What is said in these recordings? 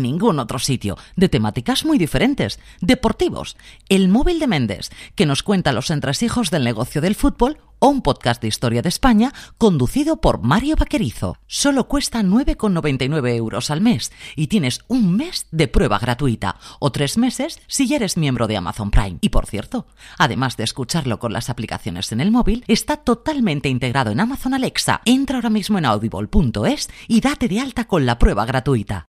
ningún otro sitio, de temáticas muy diferentes, deportivos, El móvil de Méndez, que nos cuenta los entresijos del negocio del fútbol, o un podcast de historia de España conducido por Mario Vaquerizo. Solo cuesta 9,99 euros al mes y tienes un mes de prueba gratuita o tres meses si ya eres miembro de Amazon Prime. Y por cierto, además de escucharlo con las aplicaciones en el móvil, está totalmente integrado en Amazon Alexa. Entra ahora mismo en audible.es y date de alta con la prueba gratuita.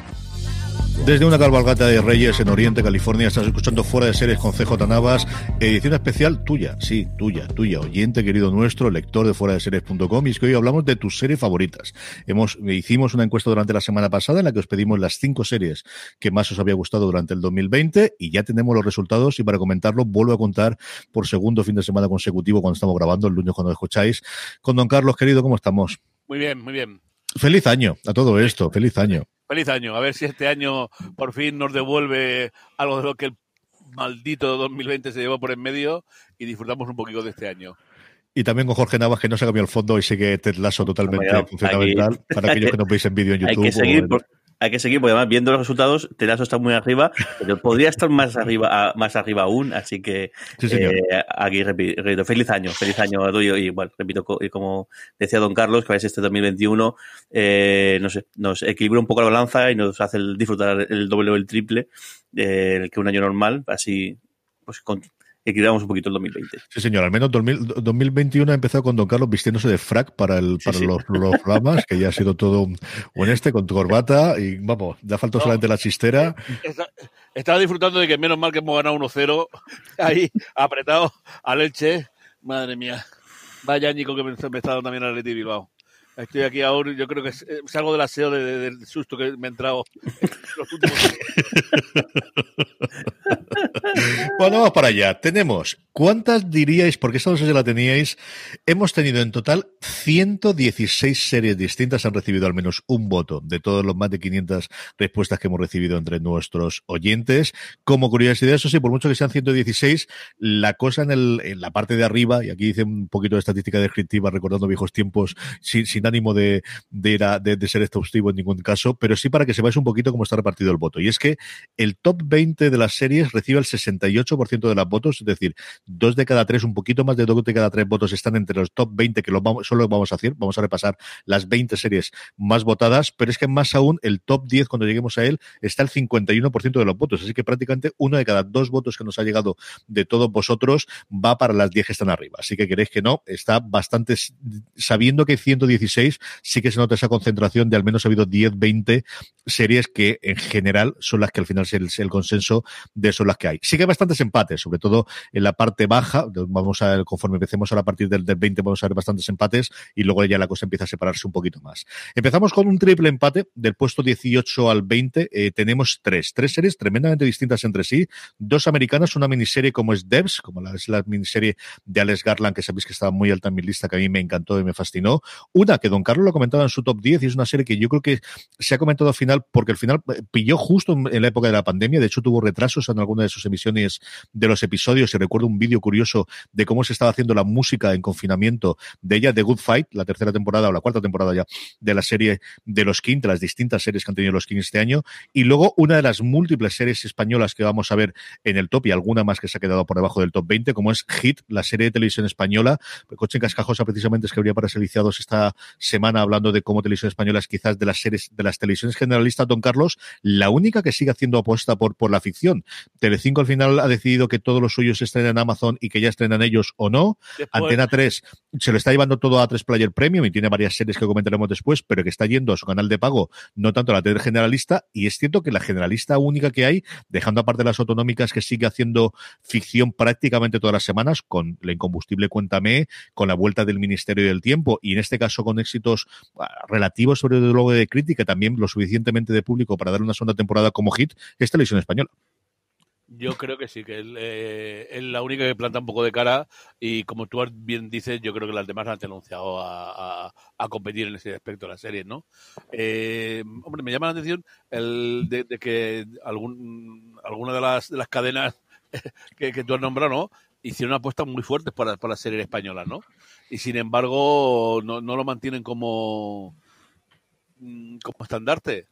Desde una cabalgata de Reyes en Oriente, California, estás escuchando Fuera de Series con CJ Navas, edición especial tuya, sí, tuya, tuya, oyente querido nuestro, lector de fuera de series.com, y es que hoy hablamos de tus series favoritas. Hemos, hicimos una encuesta durante la semana pasada en la que os pedimos las cinco series que más os había gustado durante el 2020 y ya tenemos los resultados y para comentarlo vuelvo a contar por segundo fin de semana consecutivo cuando estamos grabando, el lunes cuando escucháis, con don Carlos, querido, ¿cómo estamos? Muy bien, muy bien. Feliz año a todo esto, feliz año. Feliz año. A ver si este año por fin nos devuelve algo de lo que el maldito 2020 se llevó por en medio y disfrutamos un poquito de este año. Y también con Jorge Navas, que no se ha cambiado el fondo y sigue Ted Lasso totalmente fundamental para aquellos que nos veis en vídeo en YouTube. Hay que seguir, hay que seguir, porque además viendo los resultados, Telazo está muy arriba, pero podría estar más arriba, más arriba aún, así que eh, aquí repito, feliz año, feliz año a tuyo, y igual, repito, como decía don Carlos, que a veces este 2021 eh, no sé, nos equilibra un poco la balanza y nos hace disfrutar el doble o el triple eh, que un año normal, así pues con, equilibramos un poquito el 2020. Sí, señor. Al menos 2021 ha empezado con Don Carlos vistiéndose de frac para, el, para Los, los, programas, que ya ha sido todo un, este, con tu corbata y vamos, ya faltó solamente la chistera. estaba disfrutando de que menos mal que hemos ganado 1-0 ahí apretado a leche. Madre mía. Vaya añico que me, me está dando también a Leti Bilbao. Estoy aquí ahora, yo creo que es, algo del aseo del susto que me ha entrado los últimos Bueno, vamos para allá. Tenemos, ¿cuántas diríais, porque esta no sé si la teníais, hemos tenido en total 116 series distintas, han recibido al menos un voto de todos los más de 500 respuestas que hemos recibido entre nuestros oyentes. Como curiosidad, eso sí, por mucho que sean 116, la cosa en, el, en la parte de arriba, y aquí dice un poquito de estadística descriptiva, recordando viejos tiempos, sin, sin ánimo de, de, de, ser exhaustivo en ningún caso, pero sí para que sepáis un poquito cómo está repartido el voto. Y es que el top 20 de las series recibe el 68% de las votos, es decir, dos de cada tres, un poquito más de dos de cada tres votos están entre los top 20 que lo vamos, solo vamos a hacer, vamos a repasar las 20 series más votadas, pero es que más aún el top 10, cuando lleguemos a él, está el 51% de los votos, así que prácticamente uno de cada dos votos que nos ha llegado de todos vosotros va para las 10 que están arriba. Así que queréis que no, está bastante, sabiendo que hay 116 16, sí que se nota esa concentración de al menos ha habido 10, 20 series que en general son las que al final es el, consenso de son las que hay. Sí que hay bastantes empates, sobre todo en la parte baja, vamos a ver, conforme empecemos a la partir del, del 20 vamos a ver bastantes empates y luego ya la cosa empieza a separarse un poquito más. Empezamos con un triple empate del puesto 18 al 20, eh, tenemos tres, tres series tremendamente distintas entre sí, dos americanas, una miniserie como es Devs, como la, es la miniserie de Alex Garland, que sabéis que estaba muy alta en mi lista, que a mí me encantó y me fascinó, una que Don Carlos lo comentaba en su top 10 y es una serie que yo creo que se ha comentado al final porque al final eh, pilló justo en la época de la pandemia, de hecho tuvo retrasos en alguna de sus emisiones de los episodios y recuerdo un vídeo curioso de cómo se estaba haciendo la música en confinamiento de ella, The Good Fight, la tercera temporada o la cuarta temporada ya de la serie de los King, de las distintas series que han tenido los King este año, y luego una de las múltiples series españolas que vamos a ver en el top y alguna más que se ha quedado por debajo del top 20, como es Hit, la serie de televisión española. Coche en Cascajosa precisamente es que habría para ser esta semana hablando de cómo televisión española es quizás de las series, de las televisiones generalistas, don Carlos, la única que sigue haciendo apuesta por, por la ficción. Telecinco al final ha decidido que todos los suyos estén en Amazon y que ya estrenan ellos o no. Antena 3 se lo está llevando todo a 3 Player Premium y tiene varias series que comentaremos después, pero que está yendo a su canal de pago, no tanto a la tele generalista. Y es cierto que la generalista única que hay, dejando aparte las autonómicas que sigue haciendo ficción prácticamente todas las semanas, con la incombustible Cuéntame, con la vuelta del Ministerio del Tiempo y en este caso con éxitos ah, relativos sobre el logo de crítica, también lo suficientemente de público para dar una segunda temporada como hit, es televisión española. Yo creo que sí, que él, eh, es la única que planta un poco de cara y como tú bien dices, yo creo que las demás han anunciado a, a, competir en ese aspecto de la serie, ¿no? Eh, hombre, me llama la atención el de, que algún, alguna de las, de las cadenas que, que tú has nombrado, ¿no? Hicieron apuestas muy fuertes para, para la serie española, ¿no? Y sin embargo, no, no lo mantienen como, mm, como estandarte.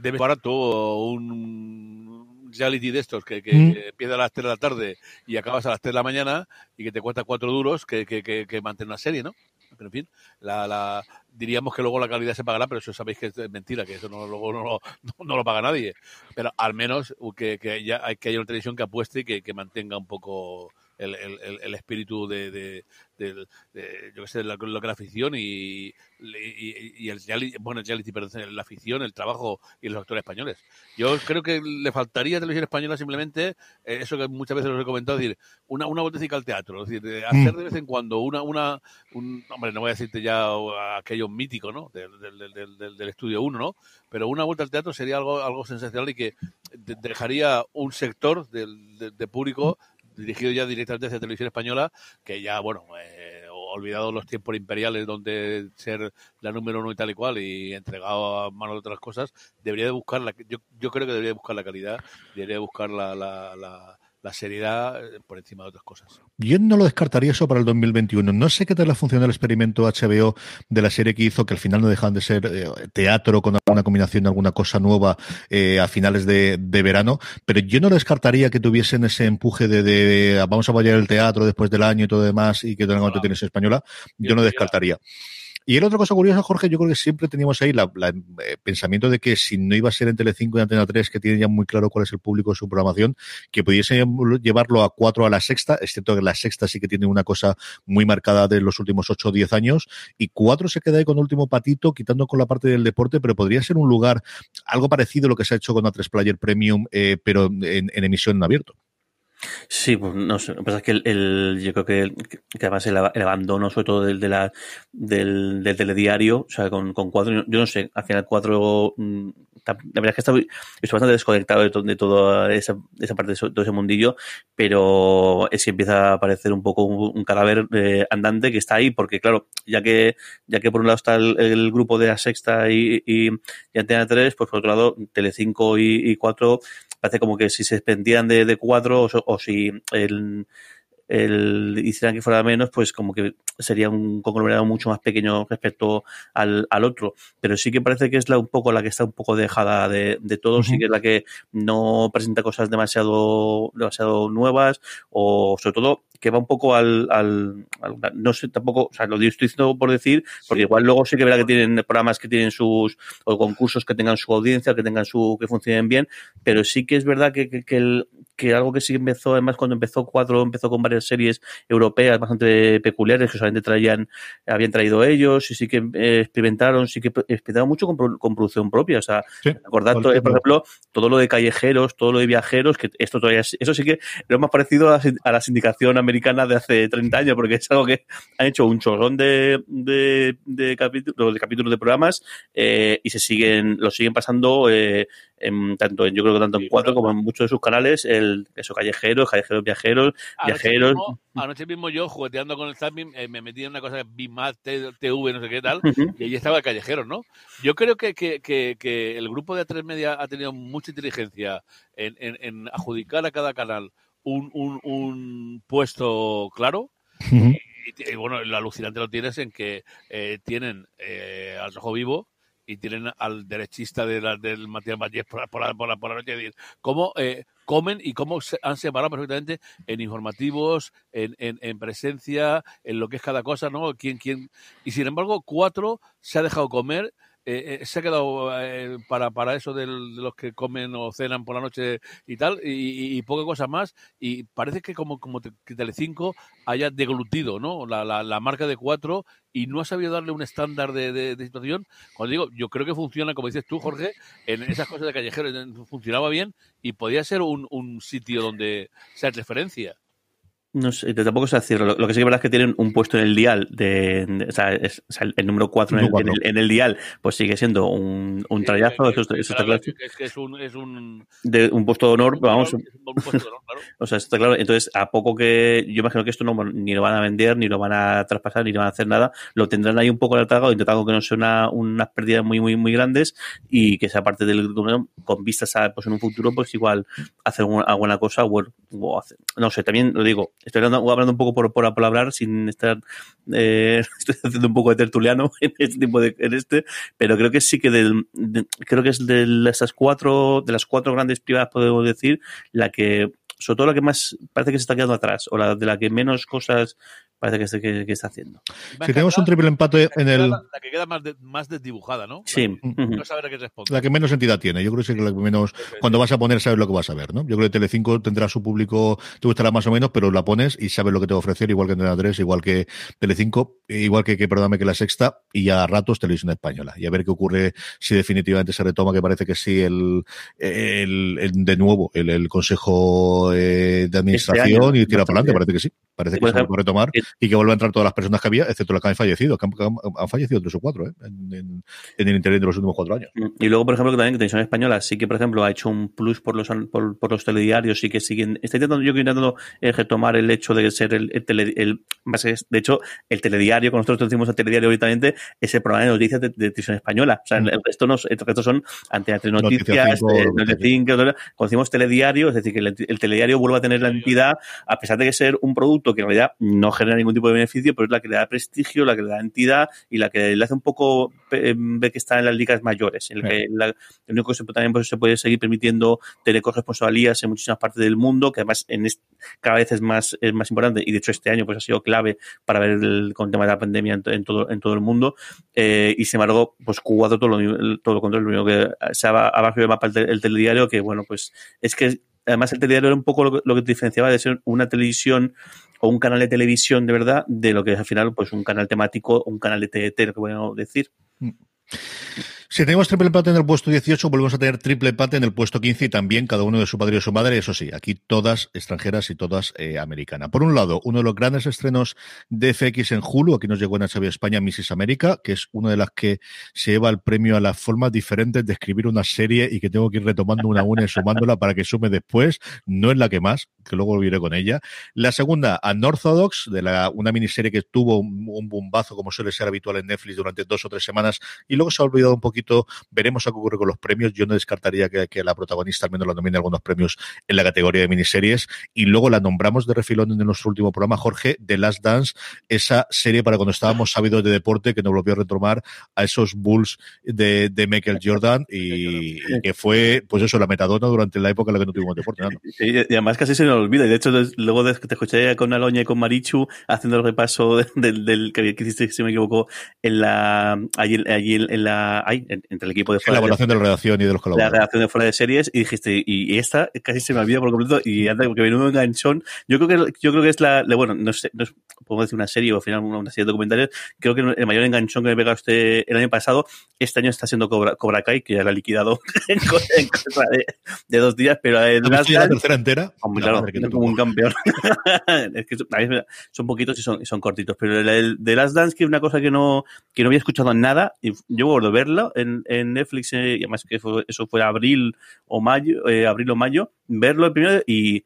Debe barato un reality de estos que, que, mm. empieza a las 3 de la tarde y acabas a las 3 de la mañana y que te cuesta 4 duros que, que, que, mantener una serie, ¿no? Pero en fin, la, la, diríamos que luego la calidad se pagará, pero eso sabéis que es mentira, que eso no, luego no, no, lo paga nadie. Pero al menos que, que, haya, que haya una televisión que apueste y que, que mantenga un poco el, el, el espíritu de, de, de, de, yo que sé, lo que la afición y, y, y, el bueno, el reality, perdón, la afición, el trabajo y los actores españoles. Yo creo que le faltaría a televisión española simplemente eh, eso que muchas veces os he comentado, decir, una, una vueltecita al teatro, es decir, hacer de vez en cuando una, una, un, hombre, no voy a decirte ya aquello mítico, ¿no? Del, del, del, del estudio 1, ¿no? Pero una vuelta al teatro sería algo, algo sensacional y que dejaría un sector del, de, de público dirigido ya directamente hacia televisión española, que ya, bueno, eh, olvidado los tiempos imperiales donde ser la número uno y tal y cual y entregado a manos de otras cosas, debería de buscar la, yo, yo creo que debería de buscar la calidad, debería de buscar la, la, la la seriedad eh, por encima de otras cosas. Yo no lo descartaría eso para el 2021. No sé qué tal ha funcionado el experimento HBO de la serie que hizo, que al final no dejan de ser eh, teatro con alguna combinación de alguna cosa nueva eh, a finales de, de, verano, pero yo no descartaría que tuviesen ese empuje de, de vamos a bailar el teatro después del año y todo demás y que tengan otra tienes española. Yo no descartaría. Y el otra cosa curiosa, Jorge, yo creo que siempre teníamos ahí el eh, pensamiento de que si no iba a ser en Telecinco y Antena 3, que tiene ya muy claro cuál es el público de su programación, que pudiese llevarlo a cuatro a la sexta, excepto que la sexta sí que tiene una cosa muy marcada de los últimos ocho o diez años, y cuatro se queda ahí con último patito, quitando con la parte del deporte, pero podría ser un lugar algo parecido a lo que se ha hecho con la 3 Player Premium, eh, pero en, en emisión en abierto. Sí, pues no sé. Lo que pasa es que el, yo creo que, que además el, abandono, sobre todo del, de la, del, del telediario, o sea, con, con cuatro, yo no sé, al final cuatro, mm, la verdad es que estoy, estoy bastante desconectado de, to, toda esa, esa parte, de todo ese mundillo, pero es que empieza a aparecer un poco un, cadáver eh, andante que está ahí, porque claro, ya que, ya que por un lado está el, grupo de la Sexta y, y, y Antena 3, pues por otro lado, Telecinco y, y 4 parece como que si se desprendieran de, de cuatro o, o si el, el hicieran que fuera menos, pues como que sería un conglomerado mucho más pequeño respecto al, al otro. Pero sí que parece que es la un poco la que está un poco dejada de, de todo, uh -huh. sí que es la que no presenta cosas demasiado, demasiado nuevas, o sobre todo que va un poco al, al, no sé tampoco, o sea, lo estoy diciendo por decir, porque igual luego sí que verá que tienen programas que tienen sus, o concursos que tengan su audiencia, que tengan su, que funcionen bien, pero sí que es verdad que, que, que, el, que algo que sí empezó, además cuando empezó Cuatro, empezó con varias series europeas bastante peculiares que solamente traían, habían traído ellos y sí que eh, experimentaron, sí que experimentaron mucho con, con producción propia, o sea, sí, todo, por ejemplo, todo lo de callejeros, todo lo de viajeros, que esto todavía, eso sí que lo más parecido a la, a la sindicación americana de hace 30 años, porque es algo que han hecho un chorrón de, de, de, capítulos, de capítulos de programas eh, y se siguen, lo siguen pasando eh, en, tanto en, yo creo que tanto en cuatro como en muchos de sus canales, el, eso, callejeros, callejeros viajeros, anoche viajeros. Mismo, anoche mismo yo, jugueteando con el zapping, eh, me metí en una cosa de Bimat, TV, no sé qué tal, uh -huh. y ahí estaba el callejero, ¿no? Yo creo que, que, que, que el grupo de A3 Media ha tenido mucha inteligencia en, en, en adjudicar a cada canal un, un, un puesto claro. Uh -huh. y, y, bueno, lo alucinante lo tienes en que eh, tienen eh, al rojo vivo, y tienen al derechista de la, del Matías Vallés por, por, la, por, la, por la noche decir cómo eh, comen y cómo se han separado perfectamente en informativos, en, en, en, presencia, en lo que es cada cosa, ¿no? ¿Quién, quién? Y sin embargo, cuatro se ha dejado comer. Eh, eh, se ha quedado eh, para, para eso de los que comen o cenan por la noche y tal, y, poca cosa más, y parece que como, como Telecinco haya deglutido ¿no? La, la, marca de cuatro y no ha sabido darle un estándar de, de, situación. Cuando digo, yo creo que funciona, como dices tú, Jorge, en esas cosas de callejeros funcionaba bien y podía ser un, un sitio donde sea referencia. No sé, tampoco sé decirlo. Lo, lo, que sí que es verdad es que tienen un puesto en el dial de, de o, sea, es, o, sea, el, número 4 en, en, el, en el, dial, pues sigue siendo un, un trayazo, sí, eso, eso, está claro. Es que es un, es un, de un puesto de honor, pero vamos. Un puesto de honor, claro. o sea, está claro. Entonces, a poco que yo imagino que esto no ni lo van a vender, ni lo van a traspasar, ni lo van a hacer nada, lo tendrán ahí un poco alargado, intentando que no sea una, unas pérdidas muy, muy, muy grandes y que sea parte del con vistas a, pues en un futuro, pues igual hacer alguna cosa, o hacer, no sé, también lo digo, estoy hablando, hablando un poco por, por, hablar sin estar eh, estoy haciendo un poco de tertuliano en este tipo de en este pero creo que sí que del, de, creo que es de esas cuatro de las cuatro grandes privadas podemos decir la que sobre todo la que más parece que se está quedando atrás o la de la que menos cosas parece que, que, que está haciendo. Si tenemos un triple empate en el. La, la que queda más, de, más desdibujada, ¿no? Sí. La, no saber a qué responde. La que menos entidad tiene. Yo creo que es la que menos. Cuando vas a poner, sabes lo que vas a ver, ¿no? Yo creo que Telecinco tendrá su público, te gustará más o menos, pero la pones y sabes lo que te va a ofrecer, igual que Antena 3, igual que Telecinco, igual que, que perdóname, que la sexta, y a ratos Televisión Española. Y a ver qué ocurre si definitivamente se retoma, que parece que sí, el, el, el de nuevo, el, el Consejo eh, de Administración este año, y tira para adelante, parece que sí. Parece que se va a retomar y que vuelva a entrar todas las personas que había, excepto las que han fallecido, que han, fallecido tres o cuatro ¿eh? en, en, en, el interior de los últimos cuatro años. Y luego, por ejemplo, que también que Televisión Española sí que, por ejemplo, ha hecho un plus por los por, por los telediarios, sí que siguen. Está intentando, yo que intentando eh, retomar el hecho de ser el, el, tele, el, de hecho, el telediario, con nosotros decimos el telediario ahorita, es el programa de noticias de, de Televisión Española. O sea, el resto, no, el resto son ante noticias, Noticias 5, cuando decimos telediario, es decir, que el, el telediario vuelve a tener la entidad, a pesar de que ser un producto que en realidad no genera ningún tipo de beneficio, pero es la que le da prestigio, la que le da entidad y la que le hace un poco ver que está en las ligas mayores. En el, que la, el único que se, también pues, se puede seguir permitiendo tener corresponsalías en muchísimas partes del mundo, que además en este, cada vez es más, es más importante y de hecho este año pues ha sido clave para ver el, con el tema de la pandemia en, en todo, en todo el mundo. Eh, y sin embargo, pues Cuba todo lo, todo lo contrario, lo único que se ha abajo del mapa el, el telediario, que bueno, pues es que además el telediario era un poco lo que, diferenciaba de ser una televisión o un canal de televisión de verdad de lo que es al final pues un canal temático un canal de TDT, lo que podemos decir. Mm. Si tenemos triple empate en el puesto 18, volvemos a tener triple empate en el puesto 15 y también cada uno de su padre y su madre, eso sí, aquí todas extranjeras y todas eh, americanas. Por un lado, uno de los grandes estrenos de FX en Hulu, aquí nos llegó en HBO España Mrs. América, que es una de las que se lleva el premio a las formas diferentes de escribir una serie y que tengo que ir retomando una a una y sumándola para que sume después. No es la que más, que luego volveré con ella. La segunda, Unorthodox, de la, una miniserie que tuvo un, un bombazo, como suele ser habitual en Netflix durante dos o tres semanas, y luego se ha olvidado un poquito poquito, veremos a qué ocurre con los premios. Yo no descartaría que, la protagonista al menos la nomine algunos premios en la categoría de miniseries. Y luego la nombramos de refilón en nuestro último programa, Jorge, The Last Dance, esa serie para cuando estábamos sabidos de deporte que nos volvió a retomar a esos Bulls de, de Michael Jordan y, que fue, pues eso, la metadona durante la época en la que no tuvimos deporte. y además casi se nos olvida. Y de hecho, luego de te escuché con Aloña y con Marichu haciendo el repaso del, del que hiciste, si me equivoco, en la, allí, allí en la, ay, entre el equipo de fuera. La evaluación de, de, la redacción y de los colaboradores. La redacción de fuera de series y dijiste, y, esta casi se me olvida por completo y anda, porque un enganchón. Yo creo que, yo creo que es la, bueno, no sé, no es, podemos decir una serie o al final una, serie de documentales. Creo que el mayor enganchón que me pega usted el año pasado, este año está siendo Cobra, Cobra Kai, que ya la ha liquidado en, en cosa de, de, dos días, pero el Last la tercera entera? Hombre, claro, como un campeón. es que son poquitos y son, y son cortitos, pero el, el de Last Dance, que es una cosa que no, que no había escuchado nada, y yo recuerdo verlo en, en Netflix, eh, y además que fue, eso fue abril o mayo, eh, abril o mayo, verlo el primero y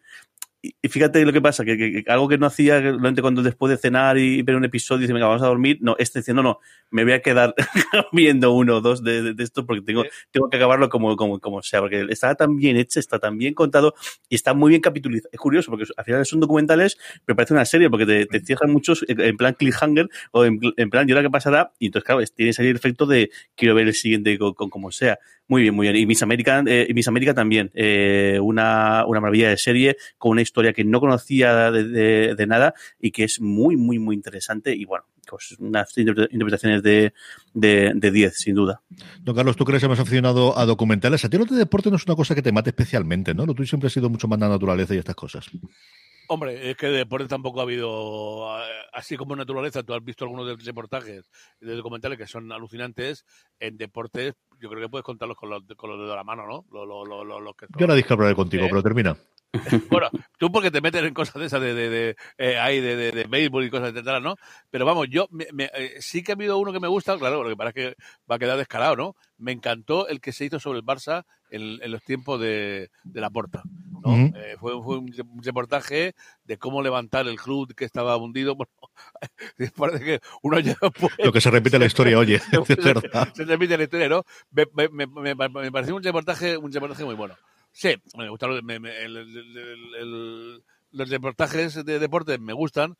y fíjate lo que pasa, que, que, que algo que no hacía cuando después de cenar y ver un episodio y dice, venga, vamos a dormir, no, este diciendo, no, me voy a quedar viendo uno o dos de, de, de esto porque tengo, tengo que acabarlo como, como, como sea, porque está tan bien hecho, está tan bien contado y está muy bien capitulizado. Es curioso porque al final son documentales, pero parece una serie porque te, te cierran muchos en plan cliffhanger o en, en plan, ¿y ahora qué pasará? Y entonces, claro, tienes ahí el efecto de quiero ver el siguiente con, con como sea. Muy bien, muy bien. Y Miss América, eh, Miss América también, eh, una, una maravilla de serie con una historia que no conocía de, de, de, nada y que es muy, muy, muy interesante y bueno, pues unas interpretaciones de 10, de, de sin duda. Don Carlos, ¿tú crees que hemos aficionado a documentales? A ti lo de deporte no es una cosa que te mate especialmente, ¿no? Lo tuyo siempre ha sido mucho más la naturaleza y estas cosas. Hombre, es que de deporte tampoco ha habido, así como en naturaleza, tú has visto algunos de reportajes de documentales que son alucinantes, en deportes yo creo que puedes contarlos con los, con los dedos de la mano, ¿no? Lo, lo, lo, lo que son. Yo ahora discreparé contigo, ¿Eh? pero termina. bueno, tú porque te metes en cosas de esas de, de, de, eh, ahí de, de, de, béisbol y cosas etcétera, ¿no? Pero vamos, yo me, me, eh, sí que ha habido uno que me gusta, claro, lo que es que va a quedar descarado, ¿no? Me encantó el que se hizo sobre el Barça en, en los tiempos de, de la Porta, ¿no? Uh -huh. eh, fue, fue, un reportaje de cómo levantar el club que estaba hundido. Bueno, parece que uno ya puede... Lo que se repite la historia, oye, se, se, repite en la historia, ¿no? Me, me, me, me pareció un reportaje, un reportaje muy bueno. Sí, me gustan me, me, el, el, el, los reportajes de deporte, me gustan,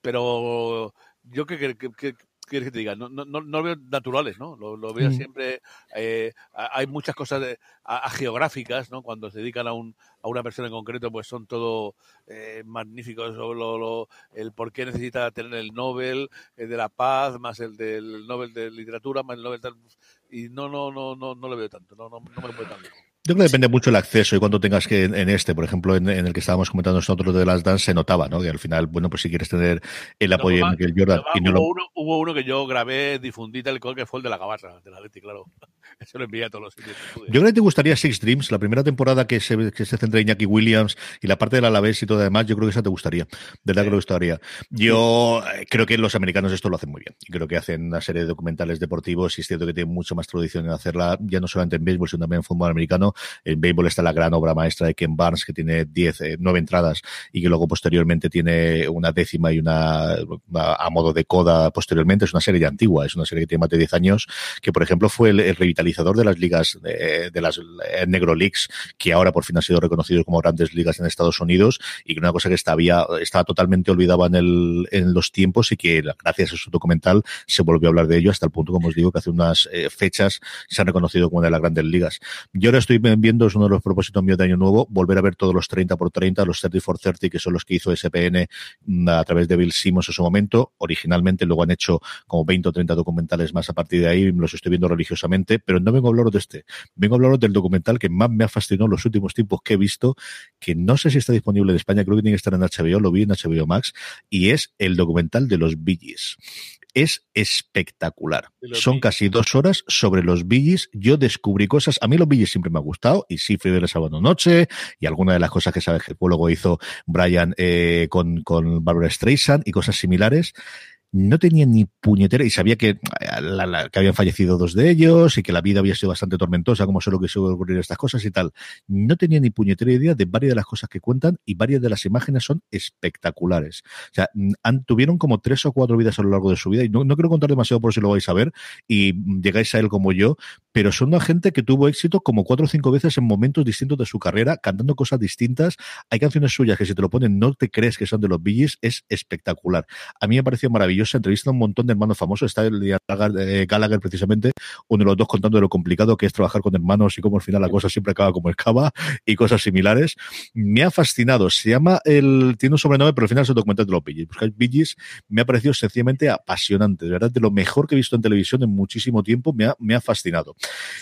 pero yo que, que, que quieres que te diga? No, no, no lo veo naturales, ¿no? Lo, lo veo mm. siempre. Eh, hay muchas cosas de, a, a, geográficas, ¿no? Cuando se dedican a, un, a una persona en concreto, pues son todo eh, magníficos. Lo, lo, el por qué necesita tener el Nobel el de la Paz, más el del Nobel de Literatura, más el Nobel. Y no, no, no, no, no lo veo tanto. No, no, no me lo puedo tan lejos. Yo creo que depende mucho el acceso y cuando tengas que en este, por ejemplo, en, en, el que estábamos comentando nosotros de las dance, se notaba, ¿no? Que al final, bueno, pues si quieres tener el apoyo no, de Michael Jordan. No, y no hubo, lo... uno, hubo uno que yo grabé, difundí tal cual que fue el de la gabarra, de la Leti, claro. Eso lo envié a todos los sitios. Yo creo que te gustaría Six Dreams, la primera temporada que se, que se centra en Iñaki Williams y la parte del Alavés y todo demás, yo creo que esa te gustaría. De verdad sí. que te gustaría. Yo sí. creo que los americanos esto lo hacen muy bien. Y creo que hacen una serie de documentales deportivos y es cierto que tienen mucho más tradición en hacerla, ya no solamente en béisbol, sino también en fútbol americano. En béisbol está la gran obra maestra de Ken Barnes, que tiene 10, eh, 9 entradas y que luego posteriormente tiene una décima y una, a modo de coda posteriormente. Es una serie ya antigua, es una serie que tiene más de 10 años, que por ejemplo fue el, el revitalizador de las ligas, de, de las eh, Negro Leagues, que ahora por fin han sido reconocidos como grandes ligas en Estados Unidos y que una cosa que estaba, estaba totalmente olvidada en, el, en los tiempos y que gracias a su documental se volvió a hablar de ello hasta el punto, como os digo, que hace unas eh, fechas se han reconocido como una de las grandes ligas. Yo ahora estoy viendo, es uno de los propósito mío de año nuevo, volver a ver todos los 30 por 30, los 30 por 30, que son los que hizo SPN mm, a través de Bill Simmons en su momento. Originalmente luego han hecho como 20 o 30 documentales más a partir de ahí, los estoy viendo religiosamente, pero no vengo a hablaros de este. Vengo a hablaros del documental que más me ha fascinado en los últimos tiempos que he visto, que no sé si está disponible en España, creo que tiene que estar en HBO, lo vi en HBO Max, y es el documental de los Billys es espectacular. Son casi dos horas sobre los Billys. Yo descubrí cosas. A mí los Billys siempre me ha gustado y sí fui el sábado noche y alguna de las cosas que sabes que luego hizo Brian eh, con, con Barbara Streisand y cosas similares no tenía ni puñetera y sabía que, que habían fallecido dos de ellos y que la vida había sido bastante tormentosa, como solo que suele ocurrir estas cosas y tal. No tenía ni puñetera idea de varias de las cosas que cuentan y varias de las imágenes son espectaculares. O sea, tuvieron como tres o cuatro vidas a lo largo de su vida y no, no quiero contar demasiado por si lo vais a ver y llegáis a él como yo, pero son una gente que tuvo éxito como cuatro o cinco veces en momentos distintos de su carrera, cantando cosas distintas. Hay canciones suyas que si te lo ponen no te crees que son de los Billys, es espectacular. A mí me pareció maravillosa, entrevista a un montón de hermanos famosos, está el eh, Gallagher precisamente, uno de los dos contando de lo complicado que es trabajar con hermanos y cómo al final la cosa siempre acaba como escava y cosas similares. Me ha fascinado, se llama el, tiene un sobrenombre, pero al final es el documental de los Billys. Buscáis Billys, me ha parecido sencillamente apasionante, de verdad, de lo mejor que he visto en televisión en muchísimo tiempo, me ha, me ha fascinado.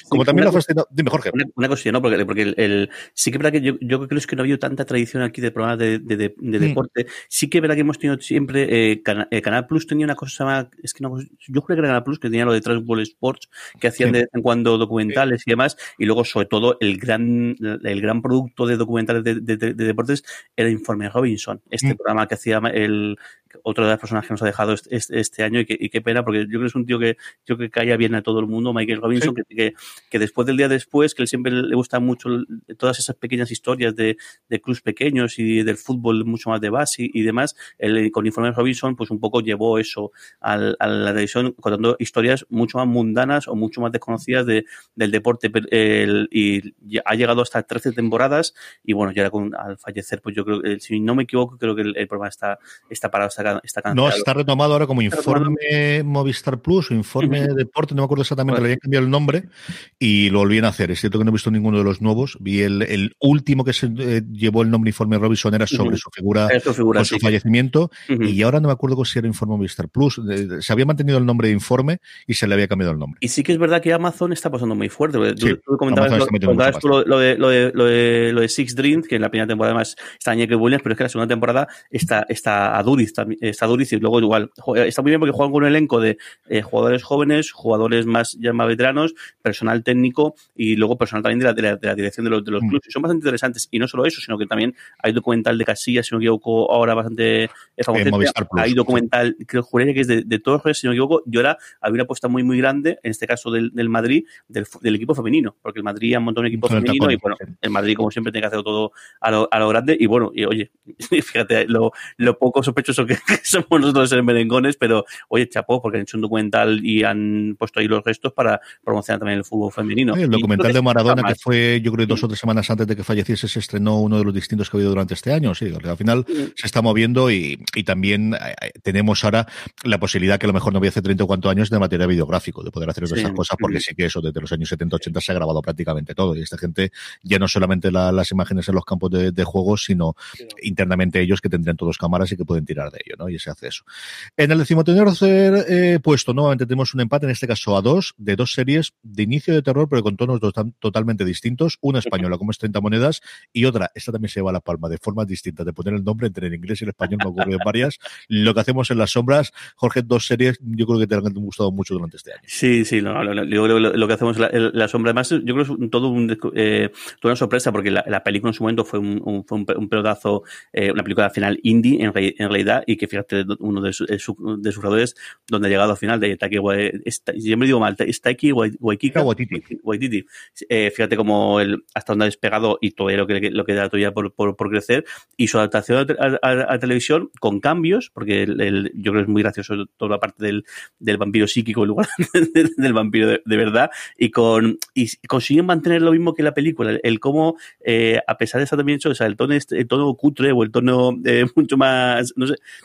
Como también ha fascinado, dime Jorge. Una, una cosilla, ¿no? Porque, porque el, sí que es verdad que yo, yo creo que no ha habido tanta tradición aquí de programas de, de, de, de mm. deporte. Sí que es verdad que hemos tenido siempre, eh, eh, Canal Plus tenía una cosa, es que no, yo creo que era Canal Plus que tenía lo de Transworld Sports, que hacían sí. de vez en cuando documentales sí. y demás, y luego sobre todo el gran, el gran producto de documentales de deportes era Informe Robinson, este mm. programa que hacía el, otro de las personas que nos ha dejado este, este año y, que, y, qué pena, porque yo creo que es un tío que yo que caía bien a todo el mundo, Michael Robinson, sí. que, que, que, después del día después, que él siempre le gusta mucho todas esas pequeñas historias de, de clubs pequeños y del fútbol mucho más de base y, y demás, él con Informe Robinson pues un poco llevó eso al, a la televisión contando historias mucho más mundanas o mucho más desconocidas de, del deporte el, y ha llegado hasta 13 temporadas y bueno, ya con, al fallecer pues yo creo que si no me equivoco creo que el, el programa está, está parado, está, está cancelado. No, está retomado ahora como informe Movistar Plus o informe uh -huh. deporte, no me acuerdo exactamente, bueno. le habían cambiado el nombre y lo volvían a hacer. Es cierto que no he visto ninguno de los nuevos. Vi el, el último que se eh, llevó el nombre informe Robinson era sobre uh -huh. su figura, su figura con sí, su fallecimiento uh -huh. y ahora no me acuerdo si era informe Movistar Plus. Se había mantenido el nombre de informe y se le había cambiado el nombre. Y sí que es verdad que Amazon está pasando muy fuerte. Sí, tú, tú comentabas, lo, comentabas tú lo, lo, de, lo, de, lo, de, lo de Six Dreams, que en la primera temporada además está Ñeque Williams, pero es que la segunda temporada está, está Aduriz, está Aduriz y luego igual está muy bien porque juegan con un elenco de eh, jugadores jóvenes, jugadores más ya más veteranos, personal técnico y luego personal también de la, de la, de la dirección de los, de los mm. clubes. Y son bastante interesantes. Y no solo eso, sino que también hay documental de Casillas, si no me equivoco, ahora bastante famoso. Hay documental, creo juraría que es de, de, Torres, si no me equivoco, y ahora había una apuesta muy, muy grande, en este caso del, del Madrid, del, del, equipo femenino, porque el Madrid ha montado un equipo Entonces, femenino y bueno, el Madrid, como siempre, tiene que hacer todo a lo, a lo grande. Y bueno, y oye, fíjate lo, lo poco sospechoso que, que somos nosotros en merengones, pero oye, chapó, porque han hecho un documental y han puesto ahí los restos para promocionar también el fútbol femenino. Sí, el documental de Maradona, que fue, yo creo, dos o tres semanas antes de que falleciese, se estrenó uno de los distintos que ha habido durante este año. Sí, al final sí. se está moviendo y, y también eh, tenemos ahora la posibilidad que a lo mejor no había hace 30 o cuantos años de material videográfico, de poder hacer sí. esas cosas, porque sí que eso desde los años 70, 80 se ha grabado prácticamente todo. Y esta gente ya no solamente la, las imágenes en los campos de, de juegos, sino internamente ellos que tendrían todos cámaras y que pueden tirar de ello, ¿no? Y se hace eso. En el decimotercer eh, puesto, nuevamente tenemos un empate, en este caso a dos, de dos series de inicio de terror, pero con tonos totalmente distintos. Una española, como es 30 monedas, y otra, esta también se lleva la palma, de formas distintas, de poner el nombre entre el inglés y el español, me ocurrido varias. Lo que hacemos en las sombras, Jorge, dos series, yo creo que te han gustado mucho durante este año. Sí, sí, lo, lo, lo, lo que hacemos en la, en la, sombra, además, yo creo que es todo un, eh, toda una sorpresa, porque la, la, película en su momento fue un, un, fue un, un pelotazo, eh, una película final indie, en, re, en, realidad, y que fíjate, uno de, su, de, su, de sus creadores, donde ha llegado al final de Taiki yo me digo mal, Taiki Waikika Waititi. Eh, fíjate como el, hasta donde ha despegado y todo lo que, lo que da todavía por, por, por crecer, y su adaptación a, a, a, televisión con cambios, porque el, el, yo creo que es muy gracioso toda la parte del, del vampiro psíquico en lugar del, del vampiro de, de, verdad, y con y consiguen mantener lo mismo que la película, el, el cómo, eh, a pesar de estar también hecho, o sea, el tono, este, el tono cutre o el tono eh, mucho más, no sé,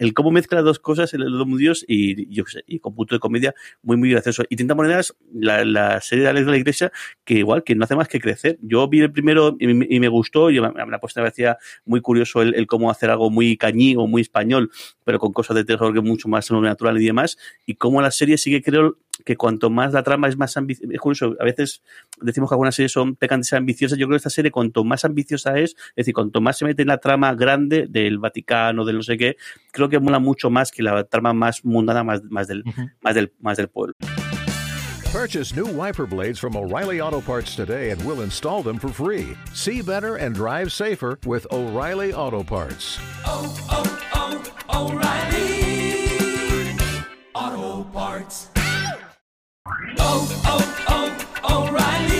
el cómo mezcla dos cosas, el dos mundos y yo sé, y con punto de comedia muy, muy gracioso. Y Tinta Monedas, la, la serie de Alex de la Iglesia, que igual, que no hace más que crecer. Yo vi el primero y, y me gustó, y me, me me parecía muy curioso el, el, cómo hacer algo muy cañí o muy español, pero con cosas de terror que mucho más sobrenatural y demás, y cómo la serie sigue, creo, que cuanto más la trama es más ambiciosa, es curioso, a veces decimos que algunas series son pecan de ser ambiciosas, yo creo que esta serie cuanto más ambiciosa es, es decir, cuanto más se mete en la trama grande del Vaticano, del no sé qué, creo que mola mucho más que la trama más mundana, más, más, del, uh -huh. más, del, más del pueblo. Purchase new wiper blades from O'Reilly Auto Parts today and we'll install them for free. See better and drive safer with O'Reilly Auto Parts. Oh, oh, oh, O'Reilly Auto Parts. Oh, oh, oh, O'Reilly.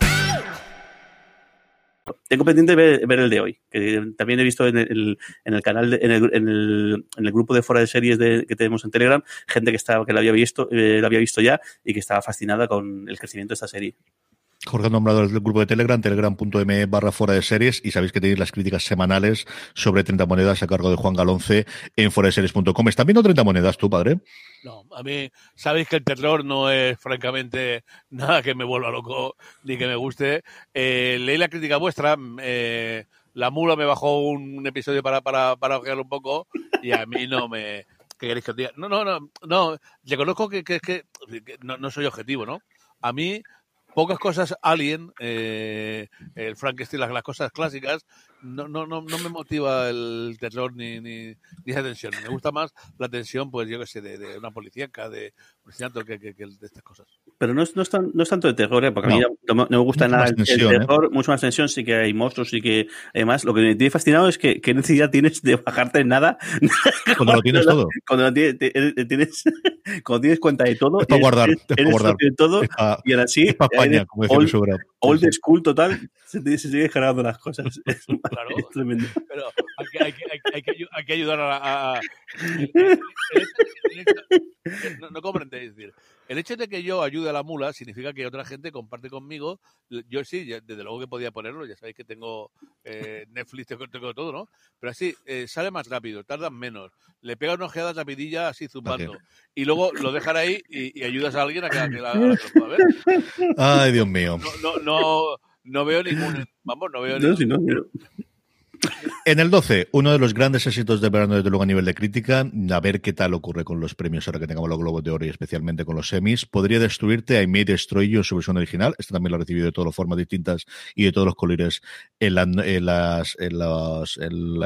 Tengo pendiente ver, ver el de hoy, que también he visto en el, en el canal, de- en, el, en, el, en el grupo de fuera de series de- que tenemos en Telegram, gente que estaba que la había visto, eh, la había visto ya y que estaba fascinada con el crecimiento de esta serie. Jorge ha nombrado el grupo de Telegram, telegram.me barra fuera de series, y sabéis que tenéis las críticas semanales sobre 30 monedas a cargo de Juan Galonce en fuera de series.com. ¿Están viendo 30 monedas tú, padre? No, a mí, sabéis que el terror no es, francamente, nada que me vuelva loco ni que me guste. Eh, leí la crítica vuestra, eh, la mula me bajó un episodio para, para, para un poco y a mí no me... ¿Qué queréis que os diga? No, no, no, no, reconozco que, que, que- que no, no soy objetivo, ¿no? A mí, pocas cosas alien, eh, el Frankenstein, las, las cosas clásicas, no, no, no, no me motiva el terror ni, ni, ni esa tensión. Me gusta más la tensión, pues yo qué sé, de, de una policíaca, de un asesinato, que, que, que de estas cosas. Pero no es, no es, tan- no es tanto de terror, ¿eh? porque a mí No. no, me- no gusta Mucho nada el, tensión, el ¿eh? terror, mucho más tensión, sí que hay monstruos, sí que además lo que me tiene fascinado es que qué necesidad tienes de bajarte en nada Cuando lo tienes todo. cuando lo tienes, tienes cuando tienes cuenta de todo Es para guardar, eres- es para guardar. de todo y ahora sí es pa' España, como decía old, old school total se, te- se sigue generando las cosas es, Claro. es tremendo Pero hay que, hay que, hay que, hay ayudar a... a- a- el- el- el hecho- el hecho- no, no comprendéis, es decir, el hecho de que yo ayude a la mula significa que otra gente comparte conmigo. Yo sí, desde luego que podía ponerlo, ya sabéis que tengo eh, Netflix, tengo, tengo todo, ¿no? Pero así eh, sale más rápido, tardan menos, le pega una ojeada rapidilla así zumbando y luego lo dejan ahí y, y ayudas a alguien a que, a que la- a ver. Ay, Dios mío. No, no, no, no veo ningún... Vamos, no veo no, ningún... si no, pero- En el 12, uno de los grandes éxitos de verano, desde luego a nivel de crítica, a ver qué tal ocurre con los premios ahora que tengamos los Globos de Oro y especialmente con los semis. Podría destruirte I May Destroy You su versión original. Este también lo ha recibido de todas las formas distintas y de todos los colores la- la-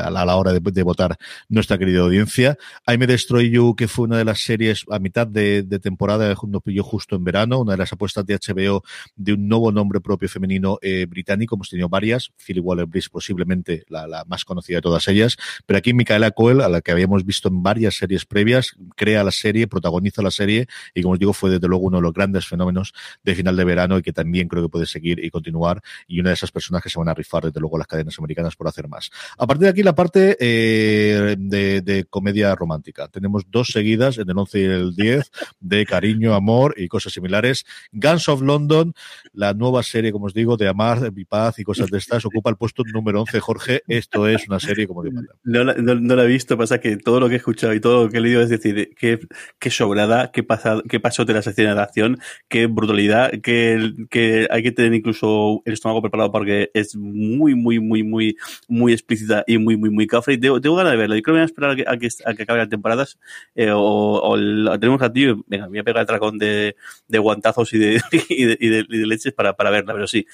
a la hora de, votar nuestra querida audiencia. I May Destroy You, que fue una de las series a mitad de, de temporada, nos pilló justo en verano, una de las apuestas de HBO de un nuevo nombre propio femenino eh, británico. Hemos tenido varias. Philly Waller-Bridge, posiblemente la, la más conocida de todas ellas. Pero aquí Micaela Coel, a la que habíamos visto en varias series previas, crea la serie, protagoniza la serie y, como os digo, fue desde luego uno de los grandes fenómenos de final de verano y que también creo que puede seguir y continuar. Y una de esas personas que se van a rifar, desde luego, las cadenas americanas por hacer más. A partir de aquí, la parte eh, de, comedia romántica. Tenemos dos seguidas, en el 11 y el 10, de cariño, amor y cosas similares. Guns of London, la nueva serie, como os digo, de amar, mi paz y cosas de estas, ocupa el puesto número 11, Jorge. Esto es una serie como de. No, la- no, no la he visto, pasa que todo lo que he escuchado y todo lo que he leído es decir, qué, qué sobrada, qué, pasa, qué pasó de la sección de acción, qué brutalidad, que, que hay que tener incluso el estómago preparado porque es muy, muy, muy, muy, muy explícita y muy, muy, muy cafre. Y tengo, tengo ganas de verla. Yo creo que voy a esperar a que, a que, a que acabe las temporadas eh, o, o el- tenemos a ti, venga, me voy a pegar el tracón de, de guantazos y de, y de, y de- y de leches para, para verla, pero sí,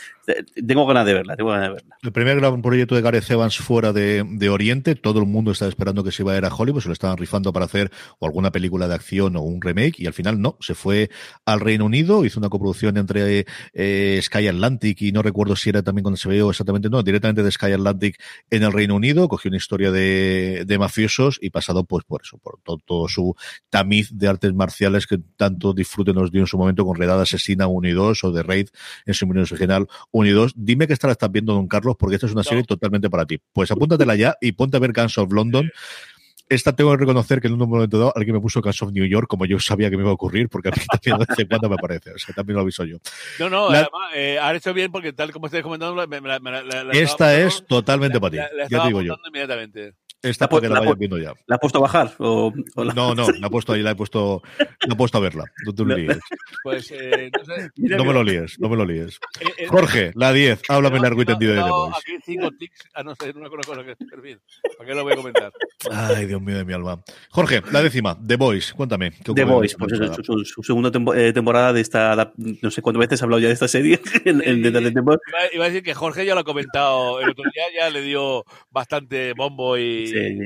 tengo ganas de verla, tengo ganas de verla. El primer gran proyecto de Gareth Evans fuera de, de Oriente, todo el mundo estaba esperando que se iba a ir a Hollywood, se lo estaban rifando para hacer o alguna película de acción o un remake, y al final no, se fue al Reino Unido, hizo una coproducción entre eh, Sky Atlantic y no recuerdo si era también con HBO exactamente, no, directamente de Sky Atlantic en el Reino Unido, cogió una historia de, de mafiosos y pasado pues por eso, por todo, todo su tamiz de artes marciales que tanto disfrute nos dio en su momento con Redada Asesina 1 y 2 o de Raid en su original 1 y 2. Dime que esta la estás viendo, don Carlos, porque esta es una serie totalmente para ti. Pues apúntatela ya y ponte a ver Guns of London. Esta tengo que reconocer que en un momento dado alguien me puso Guns of New York, como yo sabía que me iba a ocurrir, porque a mí también de vez en cuando me aparece. O sea, también lo aviso yo. No, no, La- además, eh, ha hecho bien porque tal como estáis comentando, me, me Esta es totalmente para ti. Ya te digo yo. inmediatamente. Esta para que la la vayas viendo ya. ¿La has puesto a bajar? O, o la- No, no, la he puesto ahí, la he puesto, la he puesto a verla. No te lo líes. Pues, eh, no sé. No me lo líes, no me lo líes. Eh, eh, Jorge, la 10, háblame he largo y tendido de The Boys. Aquí cinco tics a no ser una cosa que es perfil. ¿Para qué lo voy a comentar? Ay, Dios mío de mi alma. Jorge, la décima, The Boys, cuéntame. ¿qué The esta pues eso, temporada? su, su- su segunda tempo- eh, temporada de esta. No sé cuántas veces he hablado ya de esta serie. en, en- de- de- de- Iba, iba a decir que Jorge ya lo ha comentado el otro día, ya le dio bastante bombo y. Sí,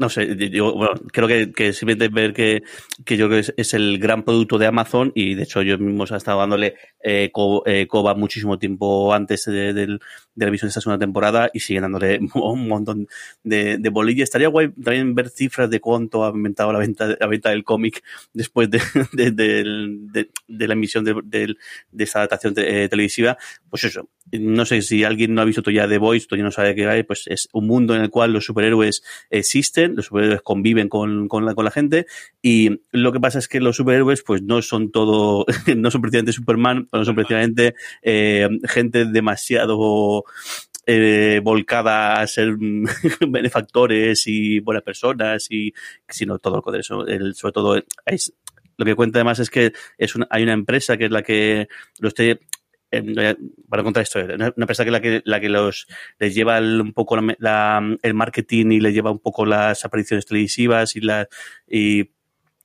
no sé, yo, bueno, creo que, que simplemente ver que, que yo creo que es, es el gran producto de Amazon y de hecho yo mismo he estado dándole eh, co- eh, coba muchísimo tiempo antes de, del- de emisión de esta segunda temporada y siguen dándole un montón de, de bolilla. Estaría guay también ver cifras de cuánto ha aumentado la venta, la venta del cómic después de, de, de- de la emisión de, de esta adaptación te- eh, televisiva. Pues eso, no sé si alguien no ha visto todavía The Voice, todavía no sabe qué hay, pues es un mundo en el cual los superhéroes existen, los superhéroes conviven con, con, la, con la gente y lo que pasa es que los superhéroes pues no son todo, no son precisamente Superman, o no son precisamente eh, gente demasiado eh, volcada a ser benefactores y buenas personas y sino todo el- sobre todo es, lo que cuenta además es que es hay una empresa que es la que lo esté para contar esto, una empresa que es la que, la que los, les lleva un poco el marketing y les lleva un poco las apariciones televisivas y, la, y,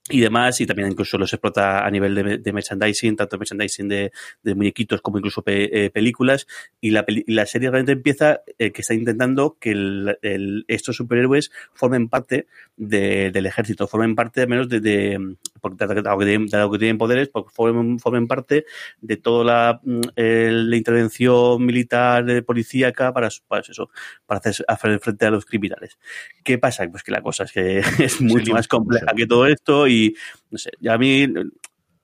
y demás, y también incluso los explota a nivel de, de merchandising, tanto merchandising de, de muñequitos como incluso pe- eh, películas, y la, peli- la serie realmente empieza eh, que está intentando que el- el- estos superhéroes formen parte de- del ejército, formen parte al menos de, de, porque dado que- tienen, dado que tienen poderes, formen, formen parte de toda la, eh, la intervención militar policíaca para, para eso, para hacer, hacer frente a los criminales. ¿Qué pasa? Pues que la cosa es que es mucho lío, más compleja sí. que todo esto y no sé, y a mí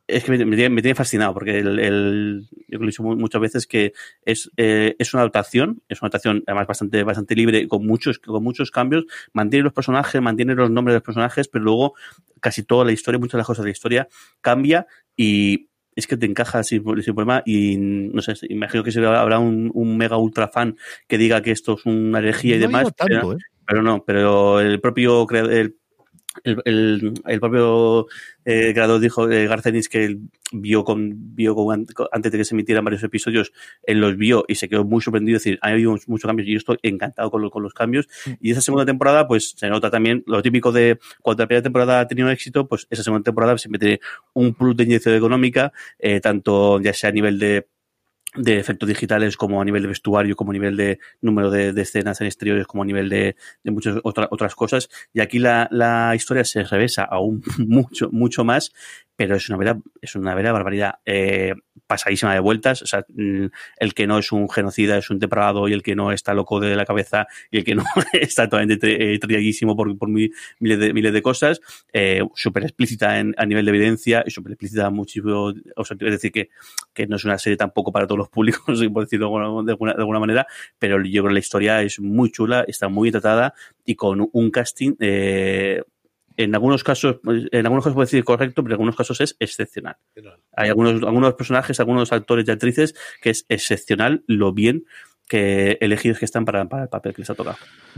es que me, me tiene, me tiene fascinado porque el, el- yo lo he dicho mu- muchas veces que es, eh, es una adaptación, es una adaptación además bastante, bastante libre con muchos, con muchos cambios, mantiene los personajes, mantiene los nombres de los personajes, pero luego casi toda la historia, muchas de las cosas de la historia cambia y es que te encaja sin, sin problema y no sé, imagino que habrá un, un mega ultra fan que diga que esto es una herejía y No demás, lleva tanto, pero, ¿eh? pero no, pero el propio creador, el, el, el, el propio eh, creador dijo, eh, Garcenis, que él vio con, vio con, antes de que se emitieran varios episodios, él los vio y se quedó muy sorprendido, es decir, ha habido muchos cambios y yo estoy encantado con, lo- con los cambios. Y esa segunda temporada, pues se nota también lo típico de cuando la primera temporada ha tenido éxito, pues esa segunda temporada siempre tiene un plus de inyección económica, eh, tanto ya sea a nivel de de efectos digitales como a nivel de vestuario, como a nivel de número de, escenas en exteriores, como a nivel de, de muchas otra- otras cosas. Y aquí la, la historia se revesa aún mucho, mucho más, pero es una vera, es una vera barbaridad. Eh, pasadísima de vueltas. O sea, mm, el que no es un genocida es un depravado y el que no está loco de la cabeza y el que no está totalmente eh, por, por mi- miles, de, miles de cosas. Eh, súper explícita en, a nivel de evidencia y súper explícita muchísimo. O sea, es decir, que, que no es una serie tampoco para todos los públicos, por decirlo de alguna, manera, pero yo creo que la historia es muy chula, está muy tratada y con un casting. Eh, en algunos casos, en algunos casos puedo decir correcto, pero en algunos casos es excepcional. Hay algunos, algunos personajes, algunos actores y actrices que es excepcional lo bien que elegidos que están para, el papel que les ha tocado.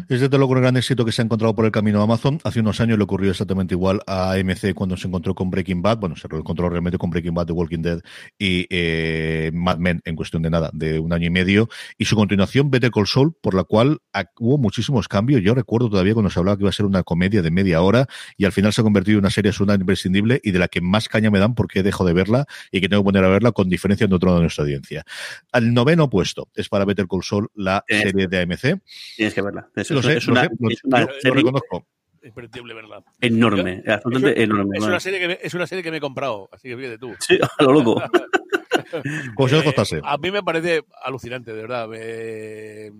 Es desde luego un gran éxito que se ha encontrado por el camino Amazon. Hace unos años le ocurrió exactamente igual a AMC cuando se encontró con Breaking Bad. Bueno, se encontró realmente con Breaking Bad, The Walking Dead y eh, Mad Men en cuestión de nada, de un año y medio. Y su continuación, Better Call Saul, por la cual hubo muchísimos cambios. Yo recuerdo todavía cuando se hablaba que iba a ser una comedia de media hora y al final se ha convertido en una serie absolutamente imprescindible y de la que más caña me dan porque dejo de verla y que tengo que poner a verla con diferencia en otro de nuestra audiencia. Al noveno puesto es para Better Call Saul la Eh, serie de AMC. Tienes que verla. Es, Lo es- sé, es lo una, sé, lo- es una lo- lo serie reconozco. Imperdible, ¿verdad? enorme, Yo- absolutamente es, enorme. es una serie que me, es una serie que me he comprado, así que fíjate tú. Sí, a lo loco. Eso Eh, costase. a mí me parece alucinante, de verdad. Eh,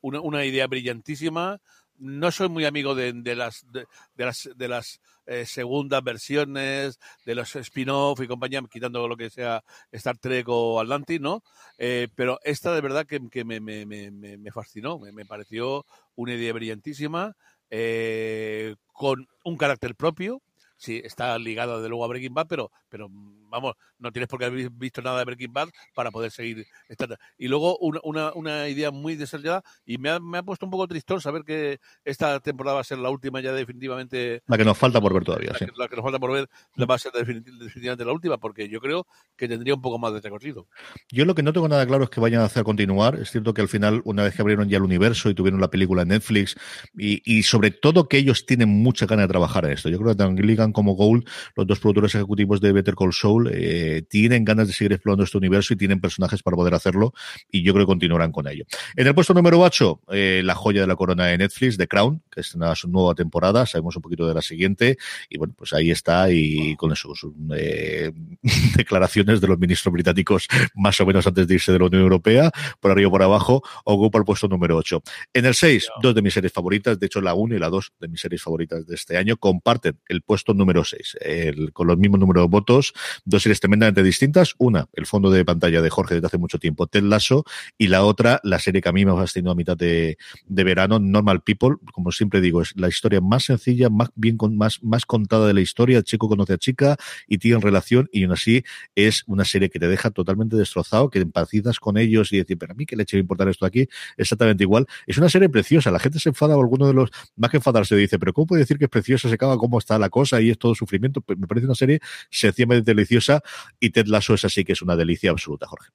una, una idea brillantísima. No soy muy amigo de, de las de, las de las eh, segundas versiones, de los spin-off y compañía, quitando lo que sea Star Trek o Atlantis, ¿no? Eh, pero esta de verdad que, que me, me, me, me- fascinó, me, me pareció una idea brillantísima, eh, con un carácter propio, sí, está ligada de luego a Breaking Bad, pero, pero vamos, no tienes por qué haber visto nada de Breaking Bad para poder seguir estando. Y luego una, una, una idea muy desarrollada y me ha, me ha puesto un poco tristón saber que esta temporada va a ser la última ya definitivamente La que nos falta por ver todavía, la, sí. que, la que nos falta por ver la va a ser definitiv- definitivamente la última, porque yo creo que tendría un poco más de recorrido. Yo lo que no tengo nada claro es que vayan a hacer continuar. Es cierto que al final, una vez que abrieron ya el universo y tuvieron la película en Netflix, y, y sobre todo que ellos tienen mucha gana de trabajar en esto. Yo creo que tanto Como Gould, los dos productores ejecutivos de Better Call Saul, eh, tienen ganas de seguir explorando este universo y tienen personajes para poder hacerlo, y yo creo que continuarán con ello. En el puesto número 8, eh, la joya de la corona de Netflix, The Crown, que estrena su nueva temporada, sabemos un poquito de la siguiente, y bueno, pues ahí está, y con sus eh, declaraciones de los ministros británicos más o menos antes de irse de la Unión Europea, por arriba o por abajo, ocupa el puesto número 8. En el 6, dos de mis series favoritas, de hecho la 1 y la 2 de mis series favoritas de este año, comparten el puesto número 6, el, con los mismos números de votos, dos series tremendamente distintas, una, el fondo de pantalla de Jorge desde hace mucho tiempo, Ted Lasso, y la otra, la serie que a mí me ha fascinado a mitad de, de verano, Normal People, como siempre digo, es la historia más sencilla, más bien con, más, más contada de la historia, chico conoce a chica y tienen relación, y aún así es una serie que te deja totalmente destrozado, que empatizas con ellos y decir, pero a mí qué leche me importa esto aquí, exactamente igual. Es una serie preciosa, la gente se enfada o alguno de los, más que enfadarse, dice, pero ¿cómo puede decir que es preciosa? Se acaba cómo está la cosa y es todo sufrimiento. Pues me parece una serie sencillamente deliciosa y Ted Lasso es así que es una delicia absoluta, Jorge.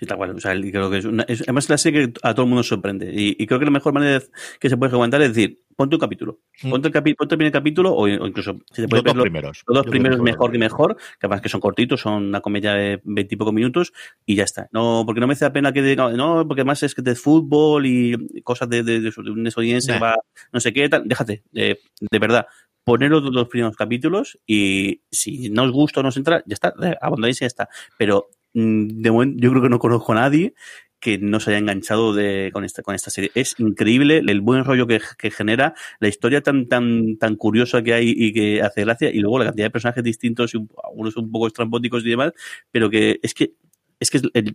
Sí, tal cual. O sea, creo que es, una, es además es la serie que a todo el mundo sorprende. Y, y creo que la mejor manera de- que se puede aguantar es decir, ponte un capítulo. Mm. Ponte el, capi- ponte el primer capítulo o, o incluso si te Los puedes dos ver los, primeros. los dos primeros mejor que mejor, que además que son cortitos, son una comedia de veintipocos minutos y ya está. No, porque no me hace la pena que diga, no, porque además es que de fútbol y cosas de, de, de, de un estadounidense Nah. va, no sé qué, tal. déjate, de, de verdad. Poneros los dos primeros capítulos y si no os gusta o no os entra, ya está, abandonáis y ya está. Pero mm, de momento yo creo que no conozco a nadie que no se haya enganchado de, con, esta, con esta serie. Es increíble el buen rollo que, que genera, la historia tan, tan, tan curiosa que hay y que hace gracia, y luego la cantidad de personajes distintos, y un- algunos un poco estrambóticos y demás, pero que es que es que es el,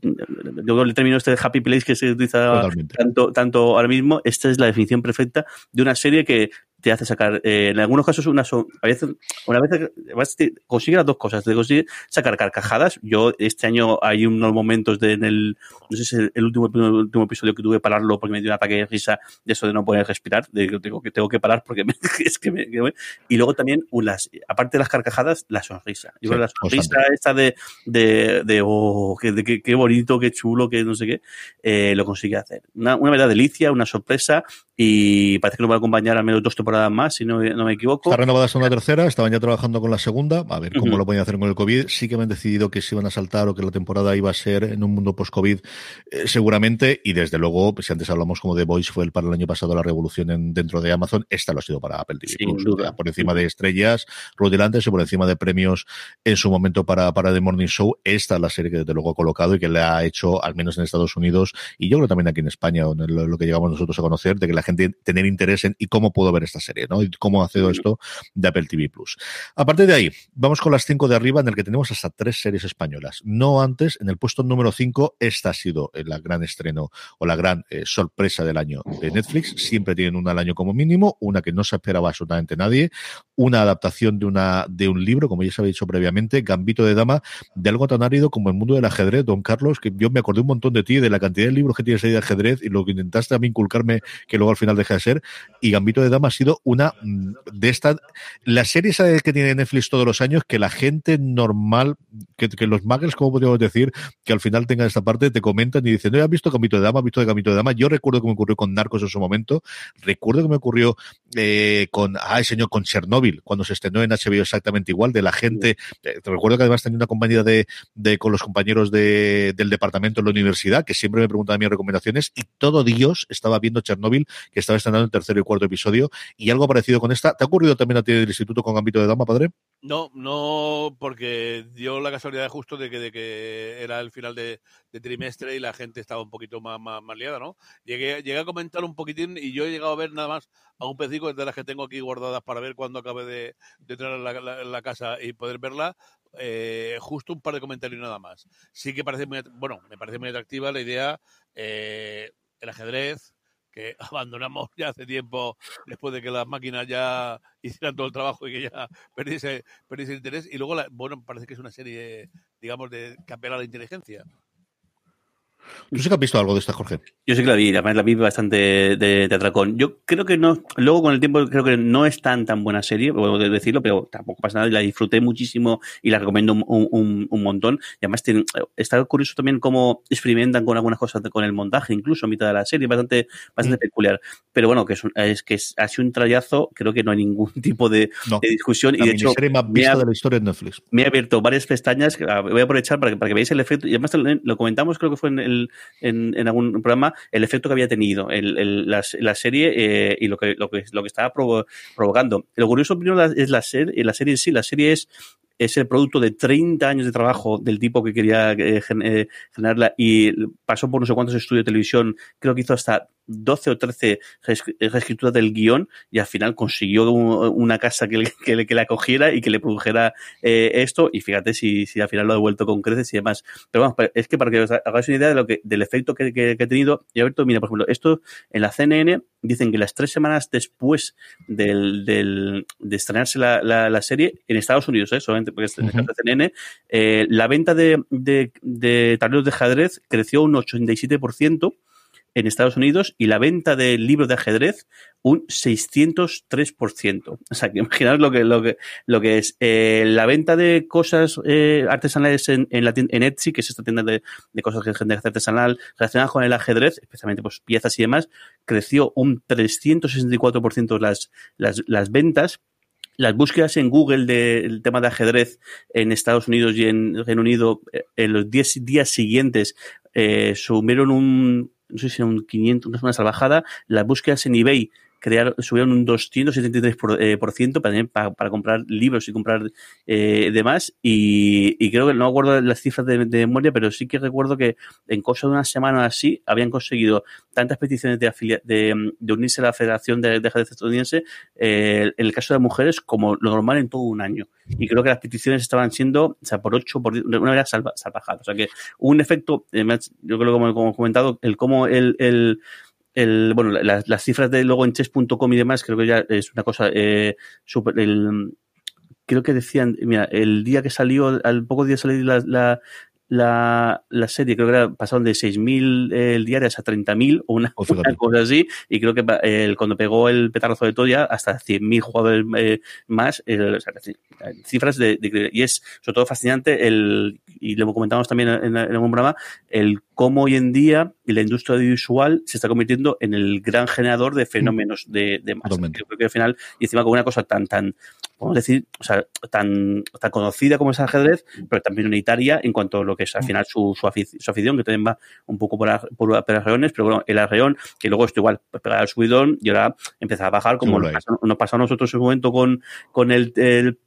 yo el término este de happy place que se utiliza Totalmente. tanto, tanto ahora mismo, esta es la definición perfecta de una serie que te hace sacar, eh, en algunos casos, una, so- a veces, una vez consigue las dos cosas, te consigue sacar carcajadas. Yo este año hay unos momentos de, en el, no sé si el, último, el último episodio que tuve que pararlo porque me dio un ataque de risa de eso de no poder respirar, de que tengo que, tengo que parar porque me- es que me, que me- y luego también unas, aparte de las carcajadas, la sonrisa. Yo Sí, creo que la sonrisa esta de, de, de oh, qué, bonito, qué chulo, qué no sé qué, eh, lo consigue hacer. Una, una verdad delicia, una sorpresa y parece que nos va a acompañar al menos dos temporadas más, si no, no me equivoco. Está renovada una tercera, estaban ya trabajando con la segunda, a ver cómo lo pueden hacer con el COVID. Sí que me han decidido que se iban a saltar o que la temporada iba a ser en un mundo post-COVID, eh, seguramente, y desde luego, pues, si antes hablamos como The Voice fue el para el año pasado la revolución en- dentro de Amazon, esta lo ha sido para Apple TV Sin Plus. duda. Por encima de estrellas rudilantes y por encima de premios en su momento para, para The Morning Show, esta es la serie que desde luego ha colocado y que le ha hecho, al menos en Estados Unidos, y yo creo también aquí en España, en lo, lo que llegamos nosotros a conocer, de que la gente tener interés en y cómo puedo ver esta serie, ¿no? Y cómo ha sido esto de Apple TV Plus. A partir de ahí, vamos con las cinco de arriba, en el que tenemos hasta tres series españolas. No antes, en el puesto número cinco, esta ha sido el gran estreno o la gran eh, sorpresa del año de Netflix. Siempre tienen una al año como mínimo, una que no se esperaba absolutamente nadie, una adaptación de una de un libro, como ya se había dicho previamente, Gambito de Dama, de algo tan árido como el mundo del ajedrez, don Carlos, que yo me acordé un montón de ti, de la cantidad de libros que tienes ahí de ajedrez y lo que intentaste a mí inculcarme, que luego al final deja de ser, y Gambito de Dama ha sido una mm, de estas, la serie esa que tiene Netflix todos los años, que la gente normal, que, que los muggles, como podríamos decir, que al final tengan esta parte, te comentan y dicen, no, ¿has visto Gambito de Dama? ¿Has visto de Gambito de Dama? Yo recuerdo que me ocurrió con Narcos en su momento, recuerdo que me ocurrió eh, con, ay señor, con Chernobyl, cuando se estrenó en HBO exactamente igual, de la gente, eh, te recuerdo que además tenía una compañía de, de con los compañeros de, del departamento en la universidad, que siempre me preguntaban mis recomendaciones, y todo Dios estaba viendo Chernobyl, que estaba estrenando el tercero y cuarto episodio, y algo parecido con esta. ¿Te ha ocurrido también a ti del instituto con Gambito de Dama, padre? No, no, porque dio la casualidad justo de que, de que era el final de, trimestre y la gente estaba un poquito más, más, liada, ¿no? Llegué, llegué a comentar un poquitín y yo he llegado a ver nada más a un pecico de las que tengo aquí guardadas para ver cuando acabe de, entrar en la, la- la casa y poder verla. eh, justo un par de comentarios nada más. Sí que parece muy, bueno, me parece muy atractiva la idea, eh, el ajedrez, que abandonamos ya hace tiempo, después de que las máquinas ya hicieran todo el trabajo y que ya perdiese, perdiese el interés. Y luego, la- bueno, parece que es una serie, digamos, de a la inteligencia. ¿Tú sí que has visto algo de esta, Jorge? Yo sí que la vi, además la vi bastante de, de atracón. Yo creo que no, luego con el tiempo creo que no es tan tan buena serie, puedo decirlo, pero tampoco pasa nada, y la disfruté muchísimo y la recomiendo un, un- un montón. Y además tiene- está curioso también cómo experimentan con algunas cosas con el montaje, incluso a mitad de la serie, bastante, bastante peculiar. Pero bueno, que es, un- es que es, ha sido un trayazo, creo que no hay ningún tipo de, No. de discusión. La y de hecho, más vista ha- de la historia de Netflix. me he abierto varias pestañas, la voy a aprovechar para que, para que veáis el efecto, y además lo comentamos, creo que fue en, el, en, algún programa, el efecto que había tenido el, la, serie eh, y lo que, lo que, lo que estaba provo- provocando. Lo curioso primero es la, serie la serie en sí, la serie es es el producto de 30 años de trabajo del tipo que quería eh, eh, generarla y pasó por no sé cuántos estudios de televisión, creo que hizo hasta 12 o 13 reesc- reescrituras del guion y al final consiguió un- una casa que, le- que, le- que la cogiera y que le produjera eh, esto y fíjate si, si al final lo ha devuelto con creces y demás. Pero vamos, es que para que os hagáis una idea de lo que, del efecto que, que- que ha tenido, y Alberto, mira, por ejemplo, esto en la CNN dicen que las tres semanas después del, del- de estrenarse la, la- la serie en Estados Unidos, ¿eh? solamente porque es en el caso de CNN, eh, la venta de, de, de tableros de ajedrez creció un 87% en Estados Unidos y la venta de libros de ajedrez un 603%. O sea, que imaginaos lo que, lo que, lo que es. Eh, la venta de cosas eh, artesanales en, en, la tienda- en Etsy, que es esta tienda de, de cosas gente hace artesanal relacionadas con el ajedrez, especialmente pues, piezas y demás, creció un 364% las, las, las ventas. Las búsquedas en Google del tema de ajedrez en Estados Unidos y en Reino Unido eh, en los 10 días siguientes eh, sumieron un, no sé si era un 500, una salvajada. Las búsquedas en eBay crearon, subieron un 273% por, eh, por ciento para, para, comprar libros y comprar eh, demás. Y, y creo que no acuerdo las cifras de, de memoria, pero sí que recuerdo que en cosa de una semana así habían conseguido tantas peticiones de, afilia- de, unirse a la Federación de, de Estadounidense, eh, en el caso de mujeres, como lo normal en todo un año. Y creo que las peticiones estaban siendo, o sea, por 8, por 10, de una manera salva, salvajada. O sea que un efecto, eh, yo creo que como, como he comentado, el cómo el, el el, bueno, las, las cifras de luego en chess.com y demás, creo que ya es una cosa eh, super, el, creo que decían, mira, el día que salió, al poco día de salir la, la, la, la serie, creo que era, pasaron de 6.000 eh, diarias a 30.000 o una, cosa así, y creo que eh, cuando pegó el petardazo de Toya, hasta 100.000 jugadores eh, más, o sea, que, cifras de, de- y es sobre todo fascinante el, y lo comentamos también en, en algún programa, el cómo hoy en día la industria audiovisual se está convirtiendo en el gran generador de fenómenos de, de masa. Yo creo que al final, y encima con una cosa tan, tan, vamos a decir, o sea, tan, tan conocida como es el ajedrez, pero también unitaria en cuanto a lo que es al final su, su, afic- su afición, que también va un poco por, ar- por, por arreones, pero bueno, el arreón, que luego esto igual pegaba el subidón y ahora empieza a bajar, como nos pasó, nos pasó a nosotros en un momento con, con el, el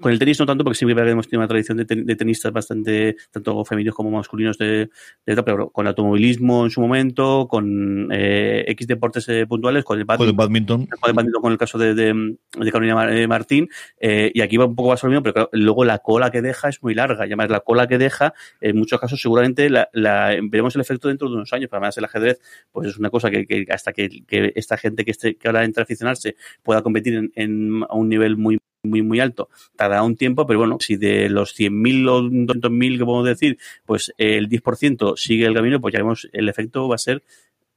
con el tenis no tanto, porque que hemos tenido una tradición de, ten- de tenistas bastante, tanto femeninos como masculinos, de, de pero con el automovilismo en su momento, con eh, X deportes eh, puntuales, con el Con el badminton, con el badminton, con el caso de, de, de Carolina eh, Martín, eh, y aquí va un poco más lo mismo, pero claro, luego la cola que deja es muy larga, y además la cola que deja, en muchos casos seguramente la, la- veremos el efecto dentro de unos años, pero además el ajedrez, pues es una cosa que, que hasta que, que esta gente que, esté, que ahora entra a aficionarse pueda competir en, en- a un nivel muy muy muy alto, tardará un tiempo, pero bueno, si de los 100.000 o 200.000 que podemos decir, pues el 10% sigue el camino, pues ya vemos, el efecto va a ser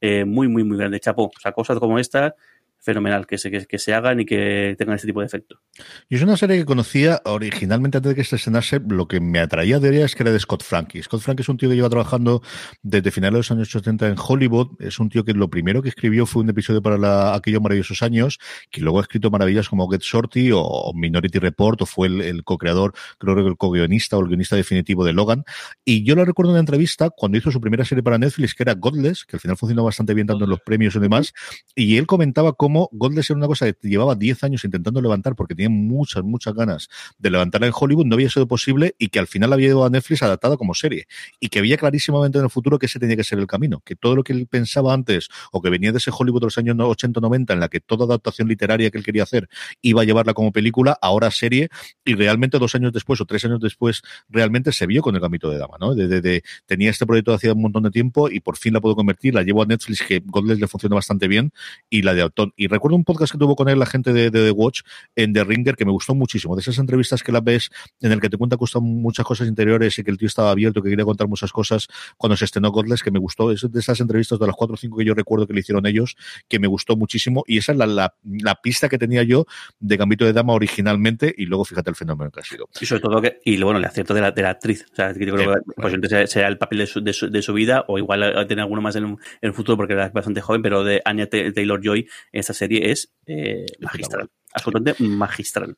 eh, muy, muy, muy grande. Chapo, o sea, cosas como esta, fenomenal, que se, que, que se hagan y que tengan este tipo de efecto. Yo es una serie que conocía originalmente antes de que se estrenase. Lo que me atraía de ella es que era de Scott Frankie. Scott Frankie es un tío que lleva trabajando desde finales de los años 80 en Hollywood. Es un tío que lo primero que escribió fue un episodio para la, aquellos maravillosos años, que luego ha escrito maravillas como Get Shorty o Minority Report, o fue el, el co-creador, creo que el co-guionista o el guionista definitivo de Logan. Y yo lo recuerdo en una entrevista cuando hizo su primera serie para Netflix, que era Godless, que al final funcionó bastante bien en los premios y demás. Y él comentaba cómo Godless era una cosa que llevaba 10 años intentando levantar porque tenía muchas, muchas ganas de levantarla en Hollywood, no había sido posible y que al final había ido a Netflix adaptada como serie. Y que veía clarísimamente en el futuro que ese tenía que ser el camino, que todo lo que él pensaba antes o que venía de ese Hollywood de los años 80-90 en la que toda adaptación literaria que él quería hacer iba a llevarla como película, ahora serie, y realmente dos años después o tres años después realmente se vio con el Gambito de Dama, ¿no? De, tenía este proyecto hacía un montón de tiempo y por fin la puedo convertir, la llevo a Netflix que Godless le funciona bastante bien y la de Auton. Y recuerdo un podcast que tuvo con él la gente de, de The Watch en The Ringer que me gustó muchísimo, de esas entrevistas que las ves en el que te cuenta muchas cosas interiores y que el tío estaba abierto, que quería contar muchas cosas cuando se estrenó Godless, que me gustó, es de esas entrevistas de las cuatro o cinco que yo recuerdo que le hicieron ellos, que me gustó muchísimo y esa es la, la, la pista que tenía yo de Gambito de Dama originalmente y luego fíjate el fenómeno que ha sido. Y sobre todo que, y bueno, el acierto de la, de la actriz. O sea, yo creo que posiblemente sea, sea el papel de su, de, su, de su vida, o igual tener alguno más en, el futuro porque era bastante joven, pero de Anya Taylor Joy en esta serie es eh, magistral. Absolutamente magistral.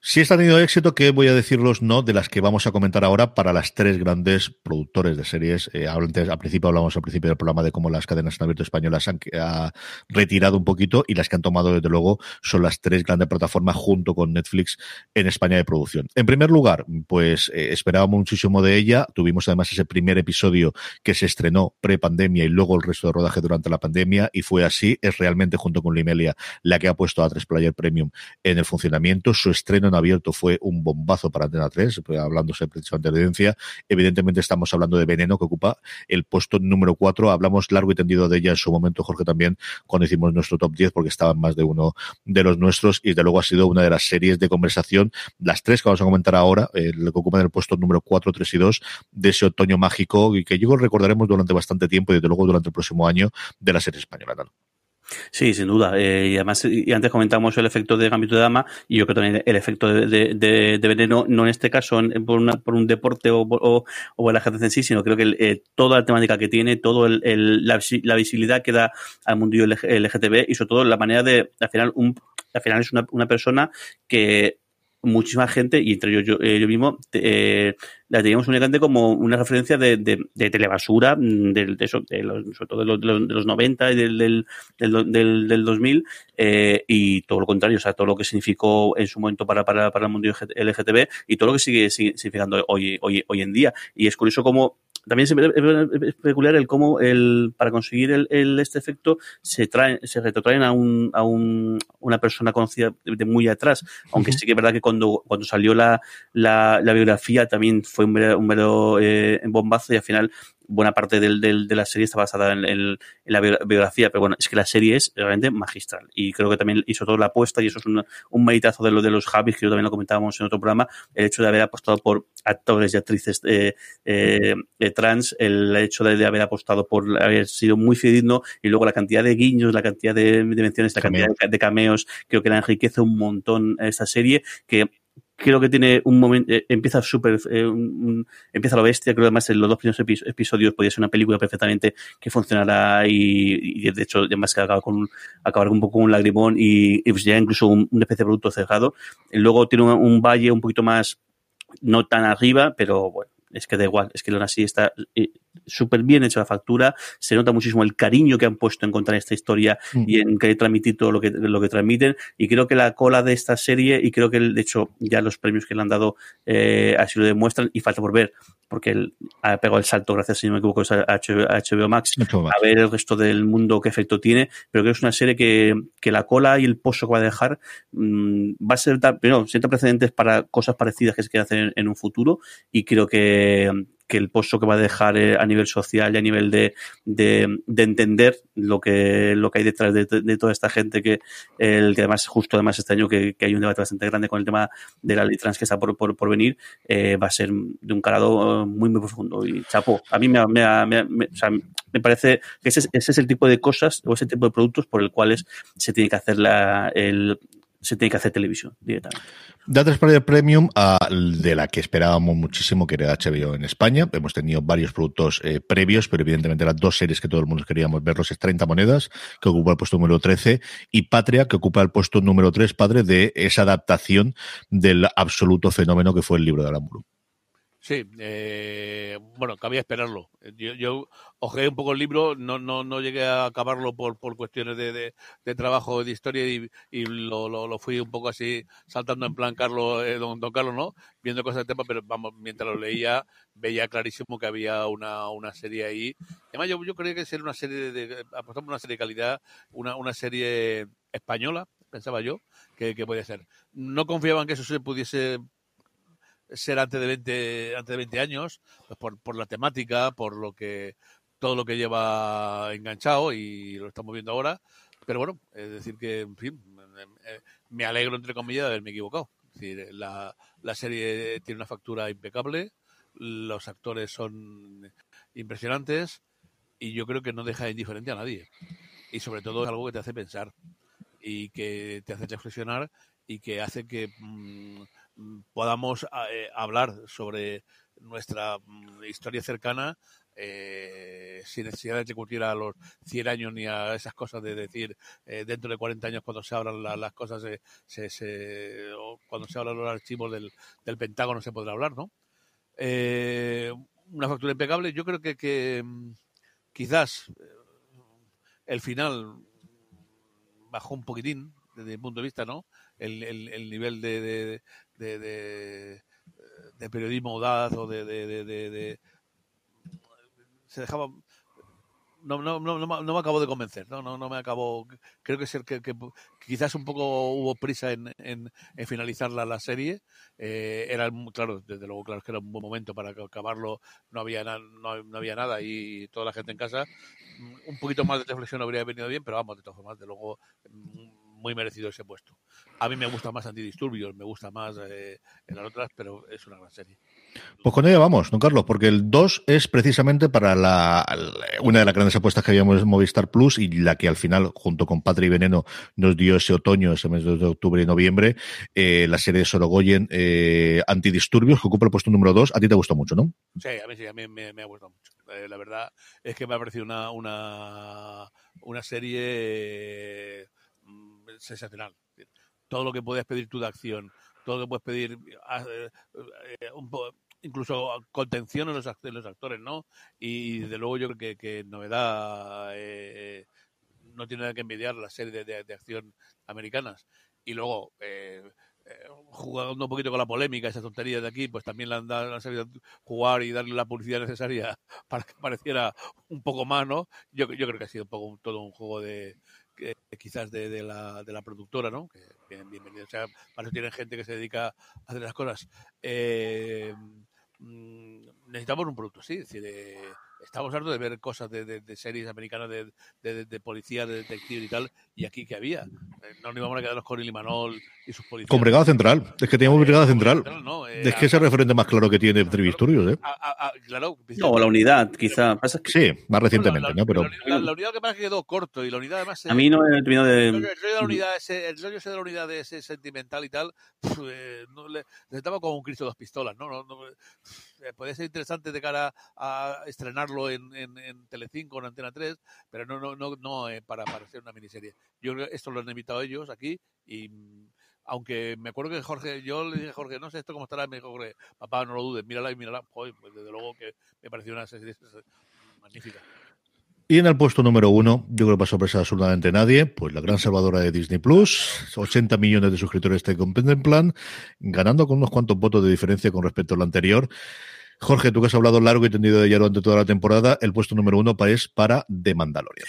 Si esta ha tenido éxito, ¿qué voy a deciros no de las que vamos a comentar ahora para las tres grandes productores de series? Eh, antes, al principio hablamos al principio del programa de cómo las cadenas en abierto españolas han ha retirado un poquito y las que han tomado desde luego son las tres grandes plataformas junto con Netflix en España de producción. En primer lugar, pues eh, esperábamos muchísimo de ella. Tuvimos además ese primer episodio que se estrenó pre-pandemia y luego el resto de rodaje durante la pandemia y fue así. Es realmente junto con Limelia la que ha puesto a 3 Player Premium en el funcionamiento. Su estreno en abierto fue un bombazo para Antena 3, pues, hablándose precisamente de audiencia. Evidentemente estamos hablando de Veneno, que ocupa el puesto número 4. Hablamos largo y tendido de ella en su momento, Jorge, también, cuando hicimos nuestro top 10, porque estaba en más de uno de los nuestros, y de luego ha sido una de las series de conversación, las tres que vamos a comentar ahora, eh, lo que ocupan el puesto número 4, 3 y 2, de ese otoño mágico, y que yo recordaremos durante bastante tiempo y desde luego durante el próximo año de la serie española. ¿no? Sí, sin duda. Eh, y además, y antes comentamos el efecto de Gambito de Dama, y yo creo también el efecto de, de, de, veneno, no en este caso en- por, una, por un deporte o, o, o el ajedrez en sí, sino creo que el, eh, toda la temática que tiene, todo el, el- la, la visibilidad que da al mundo LGTB y sobre todo la manera de, al final, un, al final es una, una persona que muchísima gente, y entre ellos yo, eh, yo mismo, te- eh, la teníamos únicamente como una referencia de, de, de telebasura, mm, de, eso, los, sobre todo de los, de los, de los 90 y del, del, del, del, del 2000, eh, y todo lo contrario, o sea, todo lo que significó en su momento para, para, para el mundo LGTB y todo lo que sigue, sigue significando hoy, hoy, hoy en día. Y es curioso cómo también es peculiar el cómo el, para conseguir el, el- este efecto se traen, se retrotraen a un, a un, una persona conocida de, de muy atrás, aunque sí que es verdad que cuando, cuando salió la, la, la biografía también fue un mero, un mero eh, bombazo y al final buena parte del, del, de la serie está basada en, en, en la bio- biografía, pero bueno, es que la serie es realmente magistral y creo que también hizo todo la apuesta y eso es un, un meritazo de lo de los Javis, que yo también lo comentábamos en otro programa, el hecho de haber apostado por actores y actrices eh, eh, eh, trans, el hecho de, de haber apostado por haber sido muy fidedigno y luego la cantidad de guiños, la cantidad de, de menciones, la Cameo. cantidad de, de cameos, creo que la enriquece un montón esta serie que creo que tiene un momento, eh, empieza súper, eh, empieza a lo bestia, creo además en los dos primeros epi- episodios podía ser una película perfectamente que funcionará y, de hecho además que acaba con acabar un poco con un lagrimón y, pues ya incluso un, una especie de producto cerrado. Luego tiene un, un valle un poquito más, no tan arriba, pero bueno, es que da igual, es que aún así está eh, súper bien hecha la factura, se nota muchísimo el cariño que han puesto en contar esta historia Mm. y en querer transmitir todo lo que, lo que transmiten. Y creo que la cola de esta serie, y creo que de hecho ya los premios que le han dado eh, así lo demuestran, y falta por ver, porque él ha pegado el salto, gracias si no me equivoco, a HBO, Max, a ver el resto del mundo qué efecto tiene, pero creo que es una serie que, que la cola y el pozo que va a dejar mm, va a ser, primero, sienta precedentes para cosas parecidas que se quieren hacer en, en un futuro y creo que, que el pozo que va a dejar eh, a nivel social y a nivel de, de, de entender lo que, lo que hay detrás de, toda esta gente que, el, que además, justo además este año que, que hay un debate bastante grande con el tema de la ley trans que está por, por, por venir, eh, va a ser de un calado eh, muy, muy profundo. Y chapo, a mí me, me, me, me- parece que ese, es- ese es el tipo de cosas o ese tipo de productos por el cuales se tiene que hacer la, el, se tiene que hacer televisión directamente. Da tres Player Premium de la que esperábamos muchísimo, que era HBO en España. Hemos tenido varios productos eh, previos, pero evidentemente las dos series que todo el mundo queríamos verlos es 30 monedas, que ocupa el puesto número 13, y Patria, que ocupa el puesto número 3, padre, de esa adaptación del absoluto fenómeno que fue el libro de Aramburu. Sí, eh, bueno, cabía esperarlo. Yo, yo ojeé un poco el libro, no, no, no llegué a acabarlo por, por cuestiones de, de, de trabajo, de historia y, y lo, lo, lo fui un poco así saltando en plan Carlos, eh, don, don Carlos, ¿no? Viendo cosas del tema, pero vamos, mientras lo leía veía clarísimo que había una, una serie ahí. Además, yo, yo creía que sería una serie de, de apostamos una serie de calidad, una, una serie española, pensaba yo, que, que podía ser. No confiaba en que eso se pudiese ser antes de 20, antes de 20 años, pues por, por la temática, por lo que todo lo que lleva enganchado y lo estamos viendo ahora. Pero bueno, es decir que, en fin, eh, me alegro, entre comillas, de haberme equivocado. Es la, la serie tiene una factura impecable, los actores son impresionantes y yo creo que no deja indiferente a nadie. Y sobre todo es algo que te hace pensar y que te hace reflexionar y que hace que mm, podamos eh, hablar sobre nuestra mm, historia cercana eh, sin necesidad de discutir a los 100 años ni a esas cosas de decir eh, dentro de 40 años cuando se abran la- las cosas, se, se- se- o cuando se abran los archivos del, del Pentágono se podrá hablar, ¿no? Eh, una factura impecable. Yo creo que, mm, quizás eh, el final bajó un poquitín desde mi punto de vista, ¿no? El, el- el nivel de, de, de- de periodismo audaz o de, de, se dejaba no, no, no, no, me- acabó de convencer, no, no, no me acabó. Creo que, ser que, que quizás un poco hubo prisa en, en, en finalizar la, la serie. Eh, era claro, desde luego, claro que era un buen momento para acabarlo. No había, na- no, no había nada y toda la gente en casa. Un poquito más de reflexión habría venido bien, pero vamos, de todas formas, de luego, muy merecido ese puesto. A mí me gusta más Antidisturbios, me gusta más eh, en las otras, pero es una gran serie. Pues con ello vamos, don Carlos, porque el 2 es precisamente para la, una de las grandes apuestas que habíamos en Movistar Plus y la que al final, junto con Patria y Veneno, nos dio ese otoño, ese mes de octubre y noviembre, eh, la serie de Sorogoyen eh, Antidisturbios, que ocupa el puesto número 2. A ti te gustó mucho, ¿no? Sí, a mí sí, a mí me, me ha gustado mucho. Eh, la verdad es que me ha parecido una, una, una serie sensacional. Todo lo que puedes pedir tú de acción, todo lo que puedes pedir, ah, eh, eh, incluso contención en los, actores, ¿no? Y desde luego yo creo que, novedad eh, no tiene nada que envidiar la serie de, de- de acción americanas. Y luego, eh, eh, jugando un poquito con la polémica, esas tonterías de aquí, pues también le han, dado, han sabido jugar y darle la publicidad necesaria para que pareciera un poco más, ¿no? Yo, yo creo que ha sido un poco todo un juego de que, quizás de, de la, de la productora, ¿no? Que bien, bienvenido. O sea, para eso tienen gente que se dedica a hacer las cosas. Eh, mm, necesitamos un producto, sí. Es decir, eh, estamos hartos de ver cosas de, de- de series americanas de, de, de- de policía, de detective y tal, y aquí que había. Eh, no nos íbamos a quedarnos con Ilimanol y sus policías. Con Brigada Central. Es que teníamos Brigada Central. ¿no? Eh, Es que es el a- referente más claro que tiene Antidisturbios, ¿eh? a- claro, No, la unidad, quizá. Pasa que Sí, más recientemente, la, ¿no? Pero la- la- unidad que pasa es que quedó corto y la unidad además se- a mí no he terminado de. el rollo de la unidad ese, el rollo ese de la unidad de ese sentimental y tal pf, eh, no le, le estaba como un Cristo de dos pistolas no, no, no, eh, podría ser interesante de cara a estrenarlo en, en, en Telecinco en Antena 3 pero no no no, no eh, para, para hacer una miniserie yo esto lo han invitado ellos aquí y mm, aunque me acuerdo que Jorge, yo le dije a Jorge, no sé esto cómo estará, me dijo Jorge, papá, no lo dudes, mírala y mírala. Joder, pues desde luego que me pareció una serie magnífica. Y en el puesto número uno, yo creo que para sorpresa absolutamente nadie, pues la gran salvadora de Disney Plus, 80 millones de suscriptores te Plan, ganando con unos cuantos votos de diferencia con respecto al anterior. Jorge, tú que has hablado largo y tendido de ella durante toda la temporada, el puesto número uno es para The Mandalorian.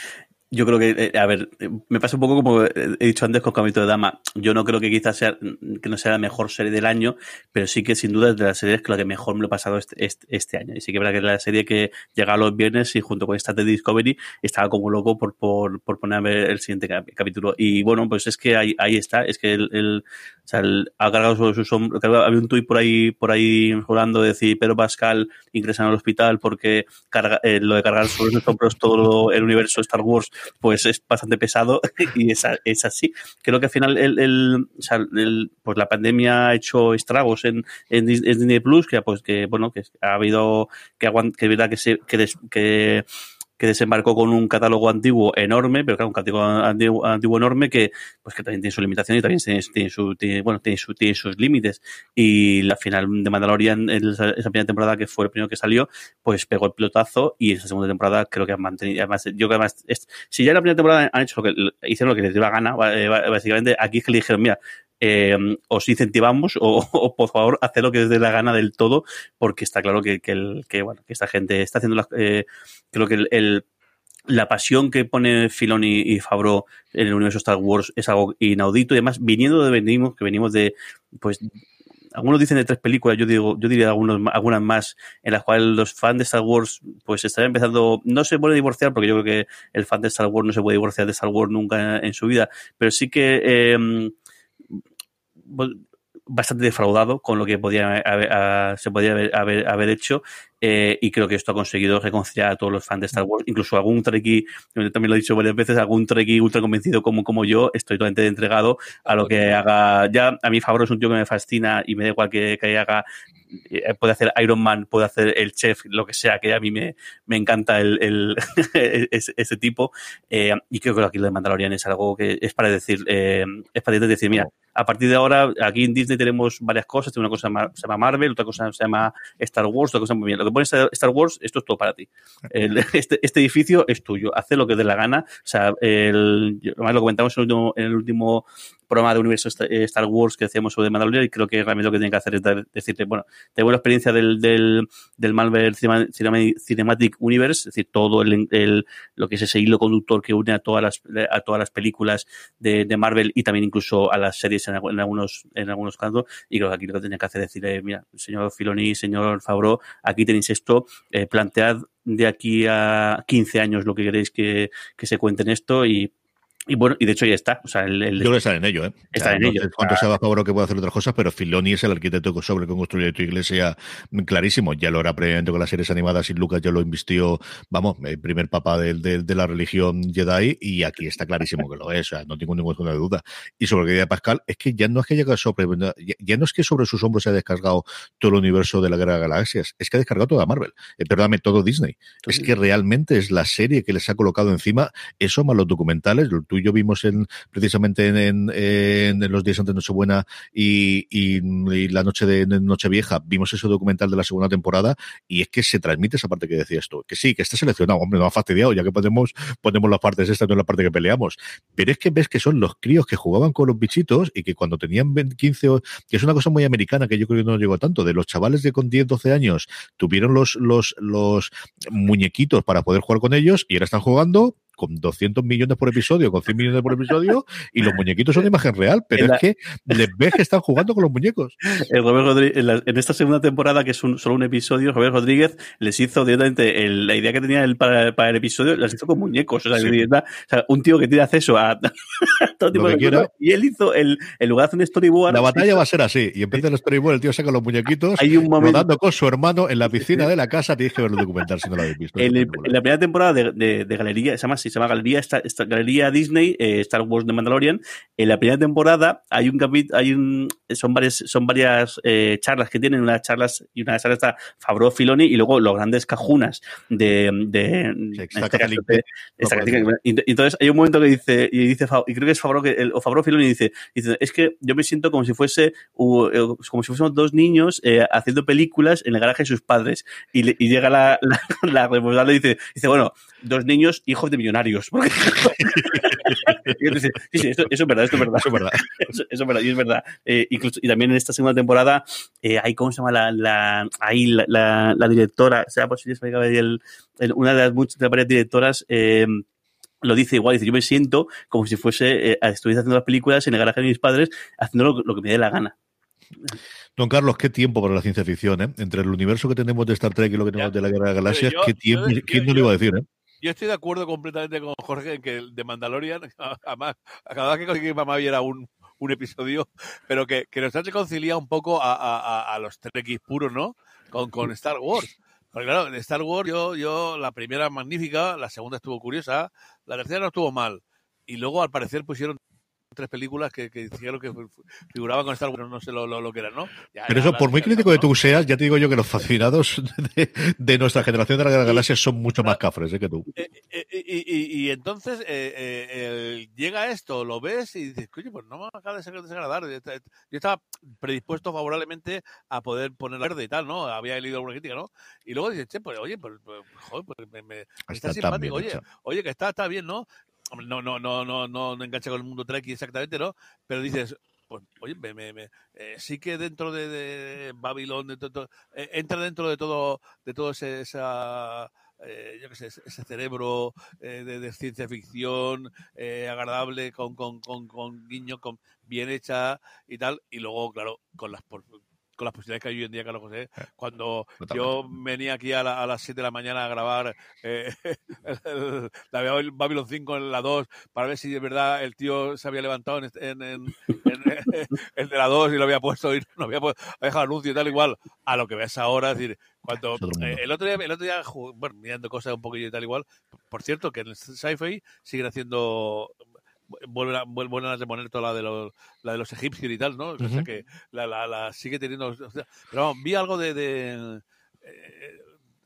Yo creo que, eh, a ver, me pasa un poco como he dicho antes con Camito de Dama. Yo no creo que quizás sea, que no sea la mejor serie del año, pero sí que sin duda es de las series que la que mejor me lo he pasado este, este, este año. Y sí que es verdad que es la serie que llega los viernes y junto con esta de Discovery estaba como loco por, por, por poner a ver el siguiente cap- capítulo. Y bueno, pues es que ahí, ahí está, es que el, el- sea, ha cargado sobre sus hombros. Había un tuit por ahí, por ahí jugando de decir, pero Pascal ingresa el hospital porque carga, eh, lo de cargar sobre sus hombros todo el universo Star Wars pues es bastante pesado y es, es así. Creo que al final el, el- o sea, el- pues la pandemia ha hecho estragos en, en Disney Plus, que pues que bueno, que ha habido que aguant- que es verdad que se que, des- que que desembarcó con un catálogo antiguo enorme, pero claro, un catálogo antiguo, antiguo enorme que, pues que también tiene su limitación y también tiene, tiene su, tiene- bueno, tiene, su, tiene sus límites. Y la final de Mandalorian, esa, esa primera temporada que fue el primero que salió, pues pegó el pelotazo y esa segunda temporada creo que han mantenido, además, yo que además, es- si ya en la primera temporada han hecho lo que, hicieron lo que les dio la gana, eh, básicamente, aquí es que le dijeron, mira, eh, os incentivamos o, por favor haced lo que os dé la gana del todo porque está claro que, que, el, que, bueno, que esta gente está haciendo las, eh, creo que el, la pasión que pone Filoni y Favreau en el universo Star Wars es algo inaudito. Y además viniendo de venimos que venimos de pues algunos dicen de tres películas, yo digo, yo diría algunos, algunas más, en las cuales los fans de Star Wars, pues están empezando, no se puede divorciar, porque yo creo que el fan de Star Wars no se puede divorciar de Star Wars nunca en, su vida, pero sí que eh, bastante defraudado con lo que haber, a, se podía haber, haber, haber hecho eh, y creo que esto ha conseguido reconciliar a todos los fans de Star Wars, incluso algún Trekkie, yo también lo he dicho varias veces, algún Trekkie ultra convencido como, como yo, estoy totalmente entregado a lo que haga. Ya a mí Favreau es un tío que me fascina y me da igual que, que haga eh, puede hacer Iron Man, puede hacer el chef, lo que sea, que a mí me, me encanta el, ese, tipo. Eh, y creo que aquí lo de Mandalorian es algo que es para decir, eh, es para decir, mira, a partir de ahora, aquí en Disney tenemos varias cosas, una cosa se llama Marvel, otra cosa se llama Star Wars, otra cosa muy bien. Lo que pone Star Wars, esto es todo para ti. Este, este, edificio es tuyo, haz lo que dé la gana. O sea, el, lo comentamos en el último programa de universo Star Wars que hacíamos sobre Mandalorian y creo que realmente lo que tienen que hacer es decirte, bueno, tengo la experiencia del, del, del Marvel Cinematic Universe, es decir, todo el, el, lo que es ese hilo conductor que une a todas las, a todas las películas de, de Marvel y también incluso a las series en, en, algunos, en algunos casos. Y creo que aquí lo que tenía que hacer es decirle, mira, señor Filoni, señor Favreau, aquí tenéis esto, eh, plantead de aquí a 15 años lo que queréis que, que se cuente en esto y y bueno, y de hecho ya está. O sea, el, el Yo creo que está en ello, ¿eh? Está en no ello. Cuánto se va a favor que puede hacer otras cosas, pero Filoni es el arquitecto sobre cómo construir tu iglesia clarísimo. Ya lo era previamente con las series animadas y Lucas ya lo invistió, vamos, el primer papá de, de, de, la religión Jedi y aquí está clarísimo que lo es, o sea, no tengo ninguna duda. Y sobre lo que decía Pascal, es que ya no es que haya sobre, ya, ya no es que sobre sus hombros se ha descargado todo el universo de la Guerra de Galaxias, es que ha descargado toda Marvel, eh, perdóname, todo Disney. Es que realmente es la serie que les ha colocado encima, eso más los documentales, y yo vimos en precisamente en, los días antes de Nochebuena y, y, la noche de Nochevieja vimos ese documental de la segunda temporada y es que se transmite esa parte que decías tú, que sí, que está seleccionado, hombre, no ha fastidiado, ya que podemos, ponemos las partes esta, no es la parte que peleamos, pero es que ves que son los críos que jugaban con los bichitos y que cuando tenían 15 o, que es una cosa muy americana que yo creo que no llegó tanto, de los chavales de con 10, 12 años tuvieron los, los, los muñequitos para poder jugar con ellos y ahora están jugando con 200 millones por episodio, con 100 millones por episodio, y los muñequitos son de imagen real, pero en es la... que les ves que están jugando con los muñecos. El Robert Rodríguez, en, la, en, esta segunda temporada, que es un, solo un episodio, Robert Rodríguez les hizo directamente el, la idea que tenía él para, para, el episodio, las hizo con muñecos. O sea, sí. o sea un tío que tiene acceso a, a todo tipo de cosas. Y él hizo, el, en lugar de hacer un storyboard. La batalla hizo... va a ser así. Y en vez del storyboard, el tío saca los muñequitos, Hay un momento... rodando con su hermano en la piscina de la casa. Tienes que ver el documental si no lo habéis visto. En, el, en la primera temporada de, de, de Galería, se llama, se llama Galería esta, esta galería Disney, eh, Star Wars de Mandalorian, en la primera temporada hay un capítulo, hay un, son varias, son varias eh, charlas que tienen, unas charlas, y una charla está Fabro Filoni y luego los grandes cajunas de, de, este de entonces hay un momento que dice, y dice, y creo que es Fabro que el, o Fabro Filoni dice, dice, es que yo me siento como si fuese, uh, como si fuésemos dos niños eh, haciendo películas en el garaje de sus padres. Y, le, y llega la, la, la responsable y dice, dice, bueno, dos niños hijos de millonarios. Porque y dice, sí, sí, eso, eso, es verdad, esto es verdad. Eso es verdad. Eso, eso es verdad, y es verdad. Eh, incluso, y también en esta segunda temporada, eh, hay, ¿cómo se llama la, la, ahí la, la, la directora? O sea, si el, el, una de las muchas de varias directoras, eh, lo dice igual, dice, yo me siento como si fuese, eh, estuviese haciendo las películas en el garaje de mis padres, haciendo lo, lo que me dé la gana. Don Carlos, qué tiempo para la ciencia ficción, ¿eh? Entre el universo que tenemos de Star Trek y lo que tenemos ya, de la Guerra de Galaxias, yo, qué tiempo, yo, ¿quién yo, no lo iba a decir, eh? Yo estoy de acuerdo completamente con Jorge en que de Mandalorian, además, cada vez que conseguí mamá viera un, un episodio, pero que, que nos ha reconciliado un poco a, a, a los Trekkies puros, ¿no? Con, con Star Wars. Porque claro, en Star Wars yo, yo, la primera magnífica, la segunda estuvo curiosa, la tercera no estuvo mal. Y luego al parecer pusieron tres películas que, que dijeron que figuraban con Star Wars, no sé lo, lo, lo que eran, ¿no? Ya- Pero eso, por muy de crítico que ¿no? tú seas, ya te digo yo que los fascinados de, de nuestra generación de la galaxia son mucho más cafres ¿eh? que tú. Eh, eh, y, y- y entonces llega esto, lo ves y dices, coño, pues no me acaba de ser- desagradar. Yo esta- yo estaba predispuesto favorablemente a poder poner verde y tal, ¿no? Había leído alguna crítica, ¿no? Y luego dices, che, pues oye, pues, pues, joder, pues me, me- está, simpático, oye, oye, que está, está bien, ¿no? No, no, no, no, no, no engancha con el mundo Trek exactamente, ¿no? Pero dices, pues, oye, me, me, eh, sí que dentro de, de Babylon, de to- eh, entra dentro de todo, de todo ese, esa, eh, yo qué sé, ese cerebro eh, de, de ciencia ficción agradable, con, con, con, con guiño, con bien hecha y tal, y luego, claro, con las con las posibilidades que hay hoy en día, Carlos José, cuando yo venía aquí a, la- a las 7 de la mañana a grabar eh, el- la Babil- Babylon 5 en la 2 para ver si de verdad el tío se había levantado en, en, en- en- el de la 2 y lo había puesto y no había, pu- había dejado anuncio y tal igual a lo que ves ahora, es decir, cuando eh, el otro día, el otro día bueno, mirando cosas un poquillo y tal igual, por cierto, que en el sci-fi siguen haciendo vuelven a, vuel- vuelven a reponer toda la de los la de los egipcios y tal, ¿no? O sea que la, la, la sigue teniendo. o sea, pero vamos, vi algo de. de, eh,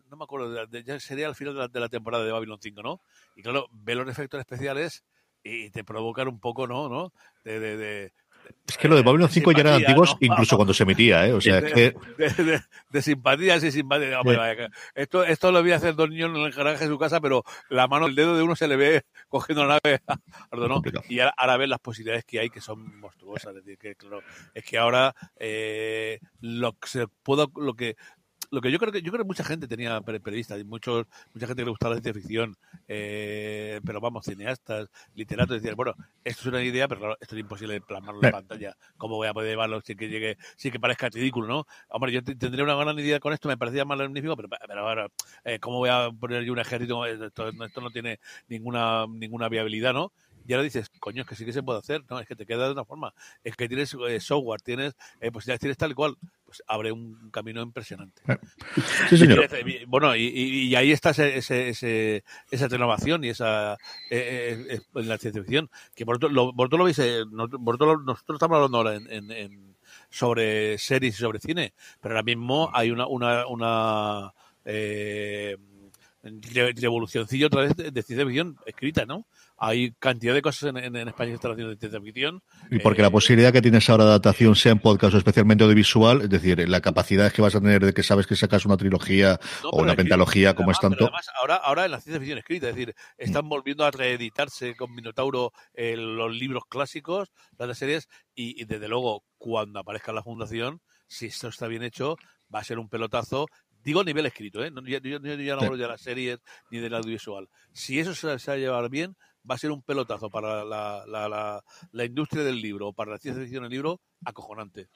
no me acuerdo, de- de- ya sería al final de la, de la temporada de Babylon 5, ¿no? Y claro, ve los efectos especiales y te provocan un poco, ¿no? ¿no? De, de, de- Es que lo de Babylon 5 ya eran antiguos ¿no? incluso cuando se emitía, ¿eh? O sea, es que de, de- de simpatías y simpatías. Vaya, esto, esto lo a hacer dos niños en el garaje de su casa, pero la mano, el dedo de uno se le ve cogiendo la nave. Perdón. Y ahora, ahora ves las posibilidades que hay que son monstruosas. Es decir, que claro, es que ahora eh, lo que se puedo, lo que lo que yo creo que yo creo que mucha gente tenía previstas y muchos mucha gente que le gustaba la ciencia ficción eh, pero vamos cineastas literatos decían bueno esto es una idea pero claro esto es imposible plasmarlo en Eh. pantalla. Cómo voy a poder llevarlo sin que llegue sin que parezca ridículo no hombre yo te- tendría una gran idea con esto me parecía más magnífico pero, pero ahora eh, cómo voy a poner yo un ejército esto, esto no tiene ninguna ninguna viabilidad no y ahora dices, coño, es que sí que se puede hacer, no, es que te queda de una forma, es que tienes eh, software, tienes eh, posibilidades, tienes tal y cual, pues abre un camino impresionante. sí, señor. Y, Bueno, y, ahí está ese, ese, ese- esa renovación y esa eh, eh, eh, en la ciencia ficción. Que vosotros lo, vosotros lo veis, eh, nosotros, vosotros nosotros estamos hablando ahora en, en- en- sobre series y sobre cine, pero ahora mismo hay una, una, una eh, revolucioncillo otra vez de ciencia ficción escrita, ¿no? Hay cantidad de cosas en, en- en España que están haciendo de ciencia ficción. Y porque Eh, la posibilidad que tienes ahora de adaptación sea en podcast o especialmente audiovisual, es decir, la capacidad que vas a tener de que sabes que sacas una trilogía No, o una pentalogía como además- es tanto. además, ahora, ahora en la ciencia ficción escrita, es decir, están volviendo a reeditarse con Minotauro eh, los libros clásicos, las series, y, y desde luego, cuando aparezca la fundación, si esto está bien hecho, va a ser un pelotazo. Digo a nivel escrito, ¿eh? Yo, yo- yo ya no hablo de las series ni del audiovisual. Si eso se, se va a llevar bien, va a ser un pelotazo para la, la, la, la industria del libro para la ciencia ficción del libro acojonante.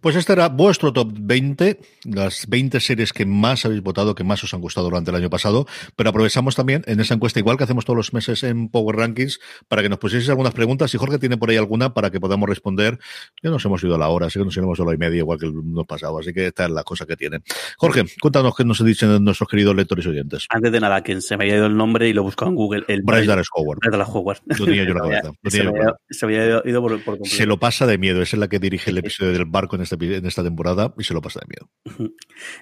Pues este era vuestro top 20, las 20 series que más habéis votado, que más os han gustado durante el año pasado, pero aprovechamos también en esa encuesta, igual que hacemos todos los meses en Power Rankings, para que nos pusieseis algunas preguntas. Y Jorge tiene por ahí alguna para que podamos responder. Ya nos hemos ido a la hora, así que nos iremos a la hora y media, igual que el mes pasado. Así que esta es la cosa que tiene. Jorge, cuéntanos qué nos dicen nuestros queridos lectores y oyentes. Antes de nada, que se me había ido el nombre y lo buscaba en Google. El Bryce Dallas Howard. Howard. Lo tenía yo en la Se me cabeza, había- lo Se tenía me yo en la había- se me había ido por, por completo. Se lo pasa de miedo. Esa es la que dirige el episodio del barco en, este, en esta temporada y se lo pasa de miedo.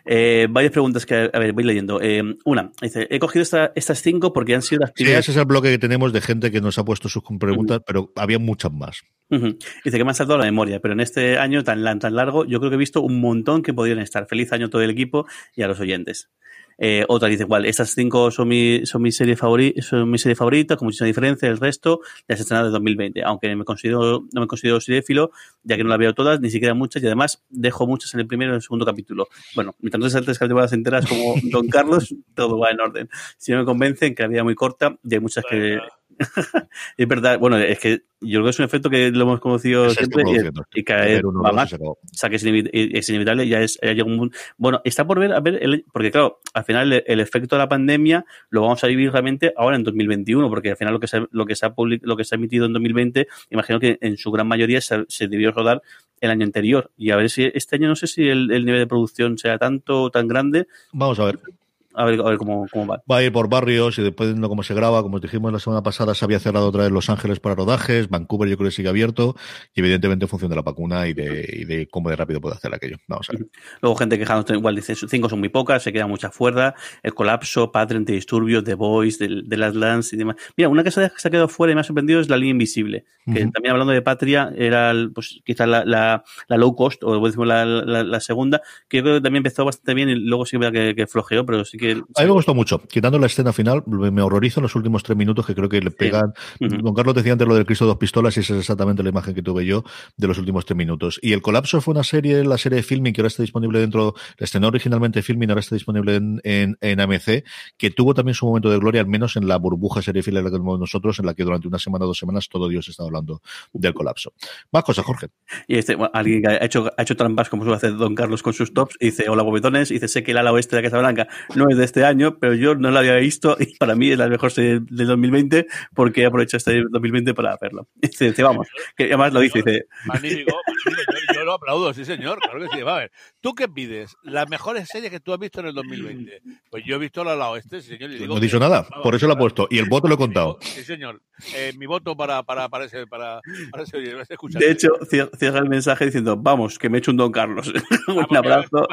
Eh, varias preguntas que, a ver, voy leyendo. Eh, una, dice, he cogido esta- estas cinco porque han sido las Sí, primeras ese es el bloque que tenemos de gente que nos ha puesto sus preguntas, pero había muchas más. Dice que me ha saltado la memoria, pero en este año tan, tan largo, yo creo que he visto un montón que podrían estar. Feliz año a todo el equipo y a los oyentes. Eh, otra dice, igual, estas cinco son mi, son mi serie favorita, son mi serie favorita, con muchísima diferencia del resto, las estrenadas de 2020. Aunque me considero, no me considero seriéfilo, ya que no las veo todas, ni siquiera muchas, y además dejo muchas en el primero y en el segundo capítulo. Bueno, mientras no tres temporadas enteras como Don Carlos, todo va en orden. Si no me convencen, que la vida es muy corta, y hay muchas que, es verdad, bueno, es que yo creo que es un efecto que lo hemos conocido siempre y, produciendo. y vez Ver uno, va más. y. O sea, que es, inevi- es inevitable, ya es ya llega un Bueno, está por ver, a ver, el- porque claro, al final el, el efecto de la pandemia lo vamos a vivir realmente ahora en 2021, porque al final lo que se, lo que se, ha, public- lo que se ha emitido en 2020, imagino que en su gran mayoría se, se debió rodar el año anterior. Y a ver si este año no sé si el, el nivel de producción sea tanto o tan grande. Vamos a ver. A ver, a ver cómo, cómo va. Va a ir por barrios y después de cómo se graba, como os dijimos la semana pasada, se había cerrado otra vez Los Ángeles para rodajes, Vancouver yo creo que sigue abierto y evidentemente en función de la vacuna y de, y de cómo de rápido puede hacer aquello. Vamos a ver. Luego gente quejándose, igual dice, cinco son muy pocas, se queda mucha fuera, el colapso, Patreon, de disturbios, The Voice, de, de las Lands y demás. Mira, una que se ha, quedado fuera y me ha sorprendido es la línea invisible, que Ujú. también hablando de Patria, era pues quizás la, la, la low cost, o decimos la, la, la segunda, que yo creo que también empezó bastante bien y luego sí que, que flojeó, pero sí que... A mí me gustó mucho. Quitando la escena final, me horrorizo en los últimos tres minutos que creo que le pegan. Ujú. Don Carlos decía antes lo del Cristo de dos pistolas y esa es exactamente la imagen que tuve yo de los últimos tres minutos. Y El Colapso fue una serie, la serie de filming que ahora está disponible dentro, la estrenó originalmente filming, ahora está disponible en, en, en AMC, que tuvo también su momento de gloria, al menos en la burbuja serie fila que tenemos nosotros, en la que durante una semana o dos semanas todo Dios está hablando del colapso. Más cosas, Jorge. Y este, bueno, alguien que ha hecho, ha hecho trampas como suele hacer Don Carlos con sus tops, y dice, hola bobetones, y dice, sé que el ala oeste de la Casa Blanca no es de este año, pero yo no la había visto y para mí es la mejor serie del 2020 porque he aprovechado este 2020 para verlo. Y dice, dice, vamos, que además lo dice, dice, Magnífico, magnífico. Yo, yo lo aplaudo, sí, señor. Claro que sí. Va a ver, ¿tú qué pides? Las mejores series que tú has visto en el 2020. Pues yo he visto la la oeste, sí, señor. y digo No he dicho nada, vamos, por eso lo he puesto. Y el voto lo he contado. Sí, señor. Eh, mi voto para, para, para ese, para, para ese, de hecho, cier- cierra el mensaje diciendo, vamos, que me he hecho un Don Carlos. un porque- abrazo.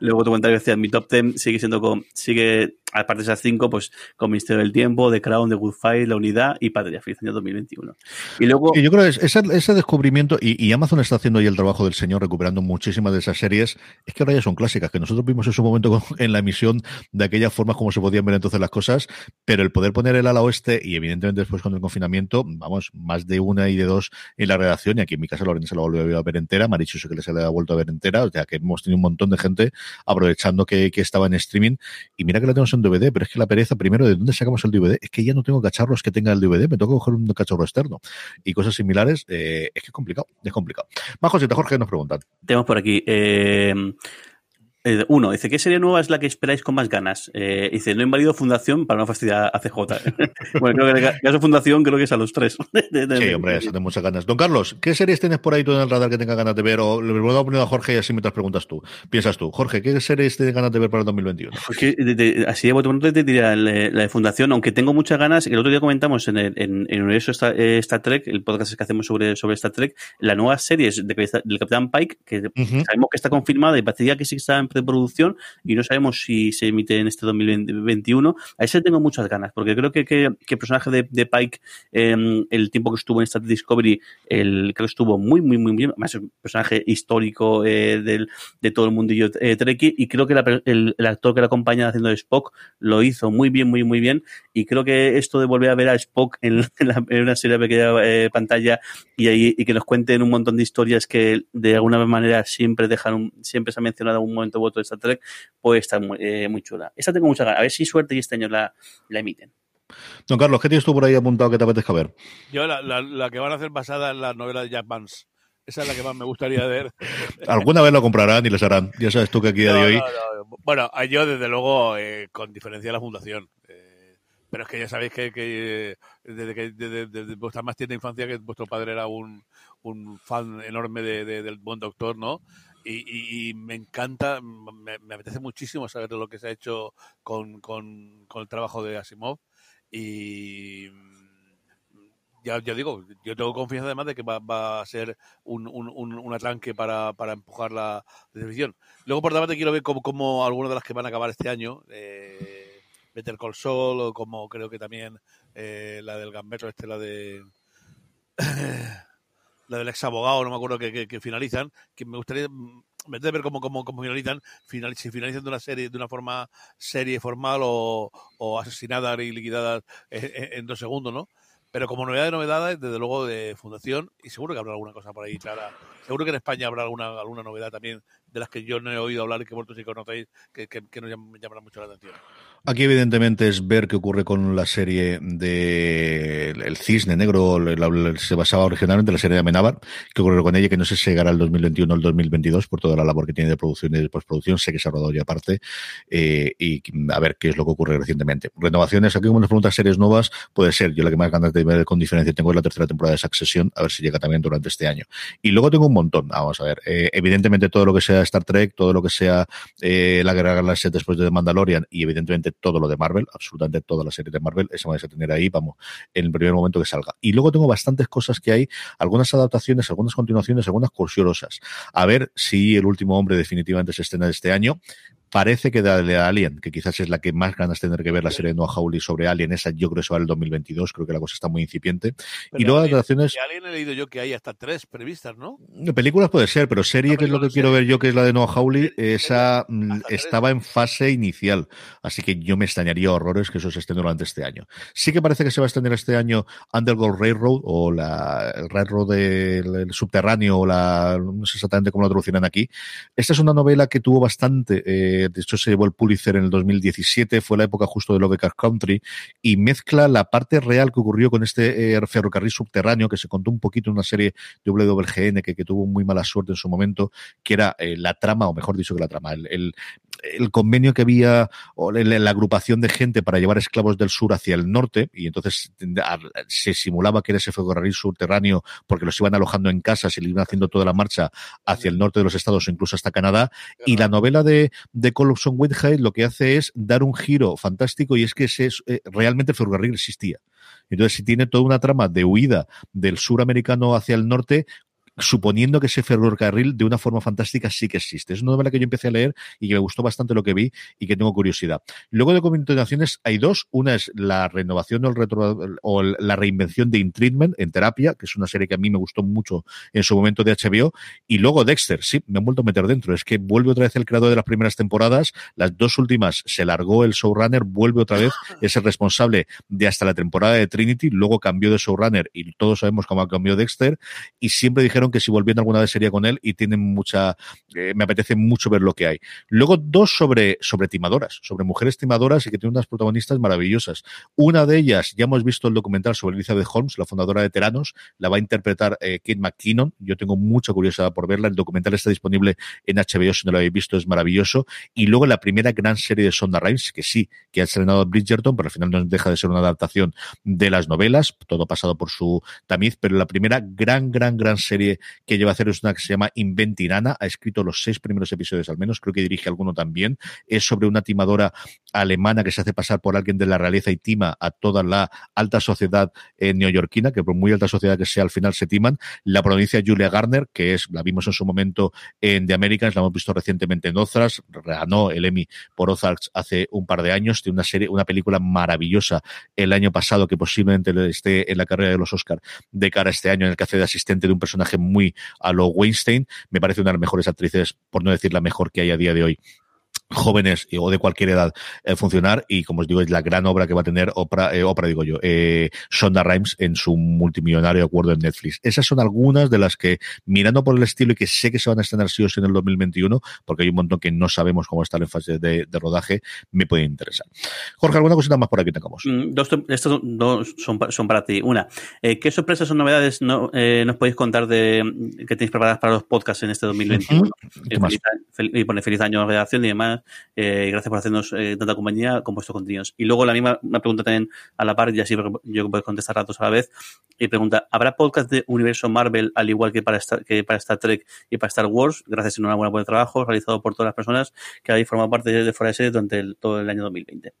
Luego tu comentario decía, mi top 10 sigue siendo con, sigue, aparte de esas cinco, pues con Misterio del Tiempo, The Crown, The Good Fight, La Unidad y Patria, feliz año 2021. Y luego, yo creo que es- ese, descubrimiento, y, Amazon está haciendo ahí el trabajo del señor, recuperando muchísimas de esas series, es que ahora ya son clásicas, que nosotros vimos en su momento en la emisión de aquellas formas como se podían ver entonces las cosas, pero el poder poner el ala oeste, y evidentemente después con el confinamiento, vamos, más de una y de dos en la redacción, y aquí en mi casa Lorena se la volvió a ver entera, Marichu que se la ha vuelto a ver entera, o sea que hemos tenido un montón de gente aprovechando que, que estaba en streaming, y mira que la tenemos en DVD, pero es que la pereza, primero, ¿de dónde sacamos el DVD? Es que ya no tengo cacharros que tenga el DVD, me tengo que coger un cacharro externo y cosas similares, eh, es que es complicado, es complicado. Más cositas, Jorge, nos preguntan. tenemos por aquí, eh, eh, uno, dice, ¿qué serie nueva es la que esperáis con más ganas? Eh, dice, no invalido Fundación para no fastidiar a CJ. bueno, creo que en el caso Fundación creo que es a los tres. De- de- Sí, hombre, eso tengo muchas ganas. Don Carlos, ¿qué series tienes por ahí tú en el radar que tengas ganas de ver? O le voy a poner a Jorge y así mientras preguntas tú. Piensas tú, Jorge, ¿qué series tienes ganas de ver para el 2021? Pues que de- de- así de bote pronto te diría la, la de Fundación, aunque tengo muchas ganas, el otro día comentamos en el, en, en universo Star, eh, Star Trek, el podcast que hacemos sobre, sobre Star Trek, la nueva serie es de, del Capitán Pike, que Ujú. sabemos que está confirmada y parecía que sí que está en preproducción y no sabemos si se emite en este 2021. A ese tengo muchas ganas, porque creo que, que, que el personaje de, de Pike, eh, el tiempo que estuvo en Star Discovery, el, creo que estuvo muy, muy, muy bien. Es un personaje histórico eh, del, de todo el mundillo eh, Trekkie y creo que la el, el actor que la acompaña haciendo de Spock lo hizo muy bien, muy, muy bien. Y creo que esto de volver a ver a Spock en, la- en una serie de pequeña eh, pantalla y, ahí, y que nos cuenten un montón de historias que de alguna manera siempre dejan un- siempre se ha mencionado en algún momento u otro de Star Trek, pues está muy, eh, muy chula. Esta tengo mucha ganas. A ver si suerte y este año la, la emiten. Don Carlos, ¿qué tienes tú por ahí apuntado que te apetezca ver? Yo la, la, la que van a hacer basada en la novela de Jack Vance. Esa es la que más me gustaría ver. Alguna vez lo comprarán y les harán. Ya sabes tú que aquí a día de hoy. No, no, no. Bueno, yo desde luego, eh, con diferencia de la fundación. Eh, pero es que ya sabéis que, que, eh, desde que desde, desde vuestra más tierna infancia que vuestro padre era un, un fan enorme de, de- del buen doctor, ¿no? Y, y- me encanta, me, me apetece muchísimo saber lo que se ha hecho con, con- el trabajo de Asimov. Y mm, ya, ya digo, yo tengo confianza además de que va, a ser un, un, un, un atranque para, para empujar la televisión. Luego, por otra parte, quiero ver cómo, cómo algunas de las que van a acabar este año, eh, Better Call Saul, o como creo que también eh, la del Gambeto, este, la de... la del ex abogado, no me acuerdo que, que- finalizan, que me gustaría mm, vez de ver cómo, cómo, cómo finalizan, final, si finalizan de una serie, de una forma serie formal o, o asesinadas y liquidadas en, en- dos segundos, ¿no? Pero como novedad de novedades, desde luego de Fundación, y seguro que habrá alguna cosa por ahí clara. Seguro que en España habrá alguna, alguna novedad también de las que yo no he oído hablar y que vosotros sí conocéis, que, que, que nos llam- me llamará mucho la atención. Aquí, evidentemente, es ver qué ocurre con la serie de El Cisne Negro. se basaba originalmente en la serie de Amenábar. ¿Qué ocurre con ella? Que no sé si llegará el 2021 o el 2022 por toda la labor que tiene de producción y de postproducción. Sé que se ha rodado ya aparte. eh, y a ver qué es lo que ocurre recientemente. Renovaciones, aquí como nos preguntas series nuevas, puede ser. Yo la que más ganas de ver con diferencia tengo la tercera temporada de Succession, a ver si llega también durante este año. Y luego tengo un montón, vamos a ver, eh, evidentemente todo lo que sea Star Trek, todo lo que sea eh, la Guerra de después de The Mandalorian y evidentemente todo lo de Marvel, absolutamente toda la serie de Marvel, esa vais a tener ahí, vamos, en el primer momento que salga. Y luego tengo bastantes cosas que hay, algunas adaptaciones, algunas continuaciones, algunas curiosas. A ver si El último hombre definitivamente se estrena este año parece que de Alien, que quizás es la que más ganas tener que ver la serie de Noah Hawley sobre Alien, esa yo creo que se va el 2022, creo que la cosa está muy incipiente. Pero y luego Alien- adaptaciones, de Alien he leído yo que hay hasta tres previstas, ¿no? películas puede ser, pero serie, No, que es lo que quiero ver yo, que es la de Noah Hawley, esa mm, estaba en fase inicial, así que yo me extrañaría horrores que eso se estrene durante este año. Sí que parece que se va a estrenar este año Underground Railroad o la el Railroad del el subterráneo o la no sé exactamente cómo lo traducirán aquí. Esta es una novela que tuvo bastante, eh, de hecho se llevó el Pulitzer en el 2017, fue la época justo de Lovecraft Country y mezcla la parte real que ocurrió con este eh, ferrocarril subterráneo que se contó un poquito en una serie de WGN que, que tuvo muy mala suerte en su momento, que era eh, la trama, o mejor dicho que la trama, el, el convenio que había o la, agrupación de gente para llevar esclavos del sur hacia el norte y entonces se simulaba que era ese ferrocarril subterráneo porque los iban alojando en casas y le iban haciendo toda la marcha hacia el norte de los estados o incluso hasta Canadá y la novela de, de Colson Whitehead lo que hace es dar un giro fantástico y es que eh, realmente el ferrocarril existía. Entonces, si tiene toda una trama de huida del sur americano hacia el norte, suponiendo que ese ferrocarril de una forma fantástica sí que existe. Es una novela que yo empecé a leer y que me gustó bastante lo que vi y que tengo curiosidad. Luego de continuaciones hay dos. Una es la renovación o, el retro, o la reinvención de In Treatment en terapia, que es una serie que a mí me gustó mucho en su momento de HBO. Y luego Dexter, sí, me han vuelto a meter dentro. Es que vuelve otra vez el creador de las primeras temporadas. Las dos últimas se largó el showrunner, vuelve otra vez, es el responsable de hasta la temporada de Trinity, luego cambió de showrunner y todos sabemos cómo cambió Dexter. Y siempre dijeron que si volvían alguna vez sería con él y tienen mucha, eh, me apetece mucho ver lo que hay. Luego dos sobre, sobre timadoras, sobre mujeres timadoras y que tienen unas protagonistas maravillosas. Una de ellas, ya hemos visto el documental sobre Elizabeth Holmes, la fundadora de Teranos, la va a interpretar eh, Kate McKinnon. Yo tengo mucha curiosidad por verla. El documental está disponible en HBO, si no lo habéis visto, es maravilloso. Y luego la primera gran serie de Sonda Rhimes, que sí, que ha estrenado Bridgerton, pero al final no deja de ser una adaptación de las novelas, todo pasado por su tamiz, pero la primera gran, gran, gran serie que lleva a hacer es una que se llama Inventing Anna, ha escrito los seis primeros episodios al menos, creo que dirige alguno también, es sobre una timadora alemana que se hace pasar por alguien de la realeza y tima a toda la alta sociedad eh, neoyorquina, que por muy alta sociedad que sea, al final se timan. La provincia Julia Garner, que es, la vimos en su momento en The Americans, la hemos visto recientemente en Ozarks, ganó el Emmy por Ozarks hace un par de años, tiene una serie, una película maravillosa el año pasado que posiblemente le esté en la carrera de los Oscar de cara a este año en el que hace de asistente de un personaje muy a lo Weinstein, me parece una de las mejores actrices, por no decir la mejor que hay a día de hoy jóvenes y- o de cualquier edad eh, funcionar y como os digo es la gran obra que va a tener Oprah, eh, Oprah digo yo, eh, Shonda Rhimes en su multimillonario acuerdo en Netflix. Esas son algunas de las que mirando por el estilo y que sé que se van a estrenar sí o sí en el 2021 porque hay un montón que no sabemos cómo están en fase de, de rodaje, me puede interesar. Jorge, ¿alguna cosita más por aquí tengamos? Mm, Dos, estos dos son, son para ti. Una, eh, ¿qué sorpresas o novedades no, eh, nos podéis contar de que tenéis preparadas para los podcasts en este 2021? Ujú. Eh, ¿Qué más? feliz, y pone feliz año de redacción y demás. Eh, gracias por hacernos eh, tanta compañía con vuestros contenidos. Y luego la misma una pregunta también a la par, y así yo puedo contestar a todos a la vez. Y pregunta, ¿habrá podcast de universo Marvel al igual que para Star, que para Star Trek y para Star Wars? Gracias y enhorabuena por el trabajo realizado por todas las personas que habéis formado parte de, Fuera de Serie durante todo el año 2020.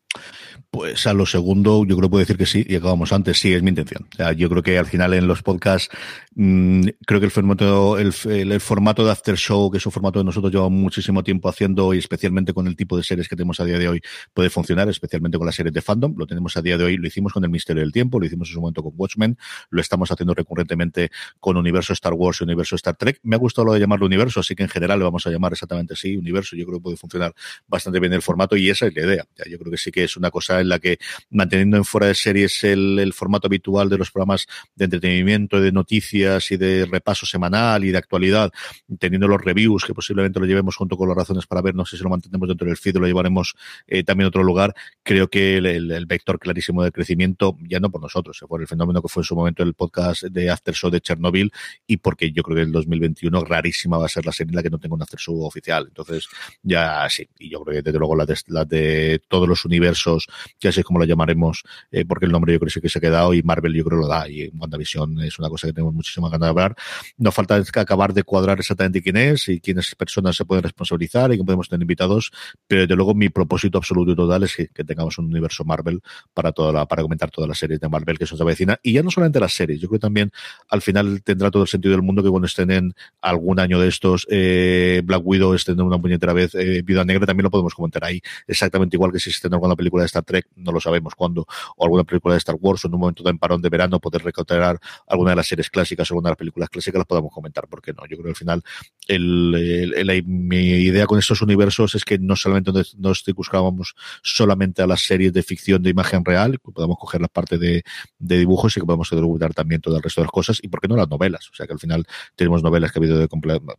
Pues a lo segundo, yo creo que puedo decir que sí, y acabamos antes, sí, es mi intención. Yo creo que al final en los podcasts, mmm, creo que el formato, el, formato de After Show, que es un formato que nosotros llevamos muchísimo tiempo haciendo, y especialmente con el tipo de series que tenemos a día de hoy, puede funcionar, especialmente con las series de fandom. Lo tenemos a día de hoy, lo hicimos con el Misterio del Tiempo, lo hicimos en su momento con Watchmen, lo estamos haciendo recurrentemente con Universo Star Wars y Universo Star Trek. Me ha gustado lo de llamarlo Universo, así que en general le vamos a llamar exactamente así, Universo. Yo creo que puede funcionar bastante bien el formato y esa es la idea. Yo creo que sí que es una cosa en la que manteniendo en fuera de series el, formato habitual de los programas de entretenimiento, de noticias y de repaso semanal y de actualidad, teniendo los reviews que posiblemente lo llevemos junto con las razones para ver, no sé si lo mantendremos dentro del feed lo llevaremos eh, también a otro lugar. Creo que el, vector clarísimo de crecimiento, ya no por nosotros, eh, por el fenómeno que fue en su momento el podcast de After Show de Chernobyl y porque yo creo que el 2021 rarísima va a ser la serie en la que no tenga un After Show oficial. Entonces, ya sí, y yo creo que desde luego la de, la de todos los universos, ya sé cómo lo llamaremos, eh, porque el nombre yo creo que sí que se ha quedado y Marvel yo creo lo da y WandaVision es una cosa que tenemos muchísima ganas de hablar. Nos falta es acabar de cuadrar exactamente quién es y quiénes personas se pueden responsabilizar y que podemos tener invitados, pero desde luego mi propósito absoluto y total es que, tengamos un universo Marvel para toda la, para comentar todas las series de Marvel que son de vecina y ya no solamente las series, yo creo que también al final tendrá todo el sentido del mundo que cuando estén en algún año de estos eh, Black Widow estén en una puñetera vez eh, Viuda Negra también lo podemos comentar ahí. Exactamente igual que si estén en alguna película de Star Trek no lo sabemos cuándo o alguna película de Star Wars o en un momento de parón de verano poder recuperar alguna de las series clásicas o alguna de las películas clásicas las podamos comentar porque no yo creo que al final el- mi idea con estos universos es que no solamente nos, circunscribamos solamente a las series de ficción de imagen real que podamos coger la parte de, de dibujos y que podamos documentar también todo el resto de las cosas y por qué no las novelas. O sea que al final tenemos novelas que ha habido de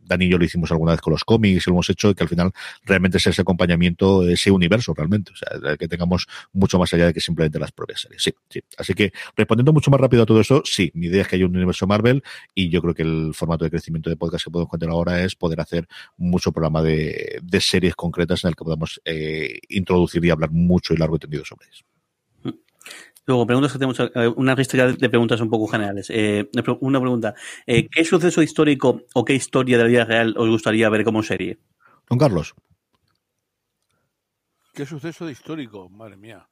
Dani y yo lo hicimos alguna vez con los cómics lo hemos hecho y que al final realmente es ese acompañamiento ese universo realmente. O sea que tengamos mucho más allá de que simplemente las propias series. Sí, sí. Así que respondiendo mucho más rápido a todo eso sí mi idea es que haya un universo Marvel y yo creo que el formato de crecimiento de podcast que podemos contar ahora es poder hacer mucho programa de, de series concretas en el que podamos eh, introducir y hablar mucho y largo y tendido sobre eso Luego, preguntas que tenemos, eh, una lista ya de preguntas un poco generales. Eh, una pre- una pregunta, eh, ¿qué suceso histórico o qué historia de la vida real os gustaría ver como serie? don Carlos Qué suceso de histórico, madre mía.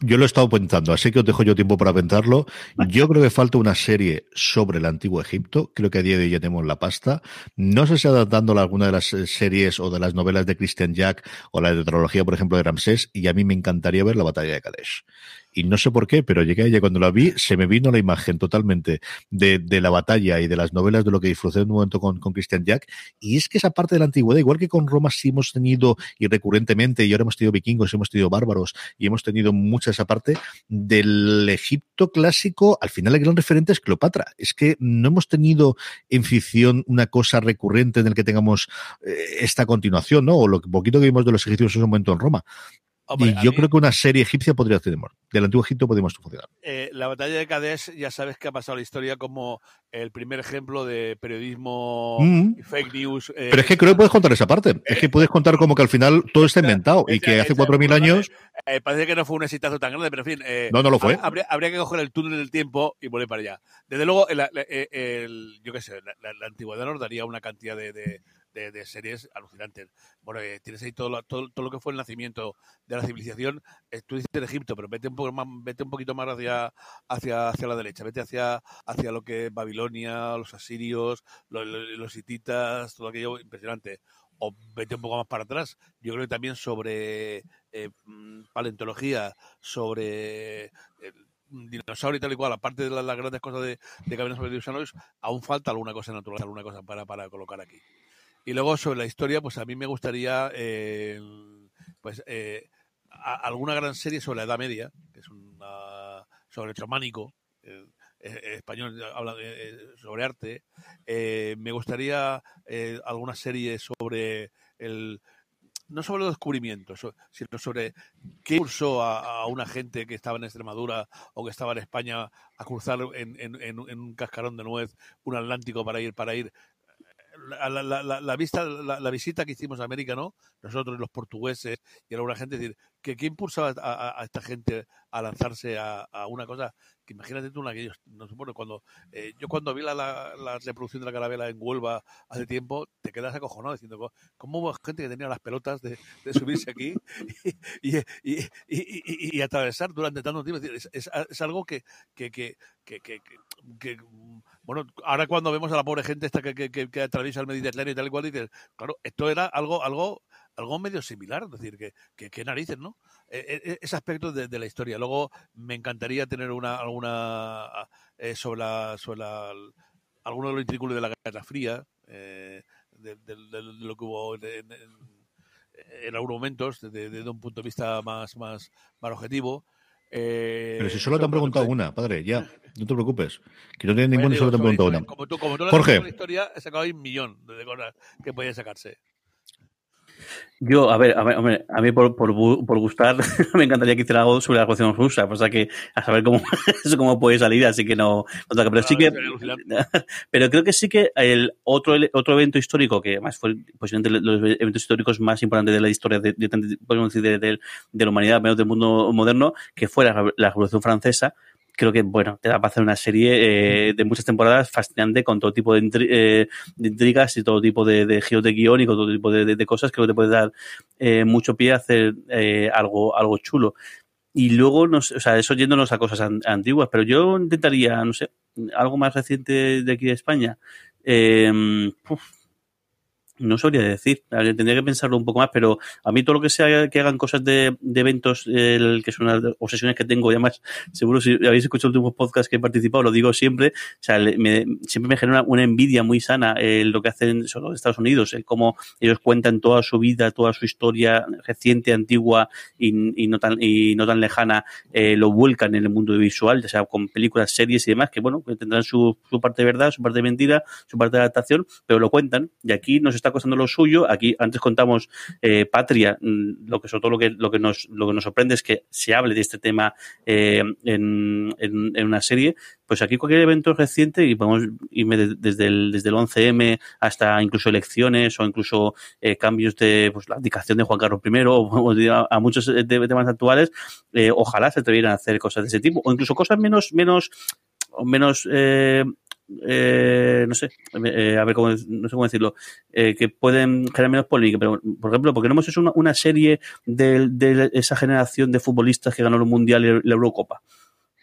Yo lo he estado pensando, así que os dejo yo tiempo para pensarlo. Yo creo que falta una serie sobre el antiguo Egipto. Creo que a día de hoy ya tenemos la pasta. No sé si adaptándola a alguna de las eh, series o de las novelas de Christian Jack o la de tetralogía, por ejemplo, de Ramsés. Y a mí me encantaría ver la batalla de Kadesh. Y no sé por qué, pero llegué a ella cuando la vi, se me vino la imagen totalmente de, la batalla y de las novelas de lo que disfruté en un momento con, Christian Jack. Y es que esa parte de la antigüedad, igual que con Roma sí hemos tenido y recurrentemente, y ahora hemos tenido vikingos, hemos tenido bárbaros, y hemos tenido mucha esa parte del Egipto clásico, al final el gran referente es Cleopatra. Es que no hemos tenido en ficción una cosa recurrente en el que tengamos eh, esta continuación, ¿no? O lo poquito que vimos de los egipcios en su momento en Roma. Hombre, y yo mí, creo que una serie egipcia podría tener, del antiguo Egipto podríamos funcionar. eh, la batalla de Kadesh, ya sabes que ha pasado la historia como el primer ejemplo de periodismo Mm. fake news. eh, Pero es que creo que puedes contar esa parte. Es que puedes contar como que al final todo está inventado y que hace esa- 4.000 años... eh, parece que no fue un exitazo tan grande, pero en fin. eh, No, no lo fue. ha- Habría, habría que coger el túnel del tiempo y volver para allá. Desde luego, el, el- el- yo qué sé, la, la- la antigüedad nos daría una cantidad de, de- de- de series alucinantes. Bueno, eh, tienes ahí todo lo, que fue el nacimiento de la civilización. Eh, tú dices Egipto, pero vete un poco más, vete un poquito más hacia, hacia, hacia la derecha. Vete hacia, hacia lo que es Babilonia, los asirios, los, los, hititas, todo aquello impresionante. O vete un poco más para atrás. Yo creo que también sobre eh, mm, paleontología, sobre eh, dinosaurio y tal y cual, aparte de la- las, grandes cosas de, de sobre dinosaurios, aún falta alguna cosa natural, alguna cosa para, para colocar aquí. Y luego sobre la historia, pues a mí me gustaría eh, pues eh, alguna gran serie sobre la Edad Media, que es una sobre el chamánico, eh, eh, español habla de- sobre arte. Me gustaría alguna serie sobre el no sobre los descubrimientos, sino sobre qué impulsó a, a una gente que estaba en Extremadura o que estaba en España a cruzar en, en- en un cascarón de nuez un Atlántico para ir para ir la, vista, la, visita que hicimos a América, ¿no? Nosotros los portugueses y alguna gente, decir, qué impulsaba a, esta gente a lanzarse a una cosa que imagínate tú una aquellos, no sé, bueno, cuando eh, yo cuando vi la, la, reproducción de la carabela en Huelva hace tiempo, te quedas acojonado diciendo "Co- cómo hubo gente que tenía las pelotas de, subirse aquí y, y, y, y- atravesar durante tanto tiempo. Es, algo que, que, que, que, bueno, ahora cuando vemos a la pobre gente esta que, que- que atraviesa el Mediterráneo y tal y cual, dices, claro, esto era algo, algo, algo medio similar, es decir, que, que, que narices, ¿no? Eh, eh, ese aspecto de, de la historia. Luego me encantaría tener una alguna eh, sobre la, sobre la, alguno de los intrínculos de la Guerra Fría, eh, de, de- de lo que hubo en, en- en- algunos momentos, desde, un punto de vista más, más, más objetivo. Eh, Pero si solo te han preguntado una, padre, ya, no te preocupes. Que no tiene Bueno, ninguna y solo te han preguntado una. Como tú, como tú la historia, he sacado ahí un millón de cosas que podían sacarse. Yo, a ver, a, ver, a mí por, por, por gustar me encantaría que hiciera algo sobre la revolución rusa, pues que a saber cómo eso cómo puede salir, así que no, pero sí que, sería alucinante. pero creo que sí que el otro ele- otro evento histórico que además fue posiblemente los eventos históricos más importantes de la historia de, de, de- podemos decir, de, de- de la humanidad, menos del mundo moderno, que fue la, la revolución francesa. Creo que, bueno, te da para hacer una serie eh, de muchas temporadas fascinante con todo tipo de, eh, intrigas y todo tipo de, de giros de guion y con todo tipo de, cosas. Creo que te puede dar eh, mucho pie a hacer eh, algo, algo chulo. Y luego, no sé, o sea, eso yéndonos a cosas an- antiguas, pero yo intentaría, no sé, algo más reciente de aquí de España. Eh, no sabría decir, tendría que pensarlo un poco más, pero a mí todo lo que sea que hagan cosas de, eventos, el, que son unas obsesiones que tengo, y además, seguro si habéis escuchado los últimos podcasts que he participado, lo digo siempre, o sea, siempre me genera una envidia muy sana eh, lo que hacen solo Estados Unidos, el cómo ellos cuentan toda su vida, toda su historia reciente, antigua y, no tan y no tan lejana, eh, lo vuelcan en el mundo visual, ya sea con películas, series y demás, que bueno, que tendrán su, su parte de verdad, su parte de mentira, su parte de adaptación, pero lo cuentan. Y aquí nos está costando lo suyo. Aquí antes contamos eh, Patria, mm, lo que sobre todo lo que, lo que nos lo que nos sorprende es que se hable de este tema eh, en, en, una serie. Pues aquí cualquier evento reciente y podemos irme de- desde el, desde el 11M hasta incluso elecciones o incluso eh, cambios de pues, la abdicación de Juan Carlos I o, a, muchos temas actuales, ojalá se atrevieran a hacer cosas de ese tipo o incluso cosas menos menos menos eh, no sé, eh, a ver cómo, no sé cómo decirlo, eh, que pueden generar menos polémica, pero por ejemplo, porque no hemos hecho una, una serie de, esa generación de futbolistas que ganó el Mundial y la Eurocopa.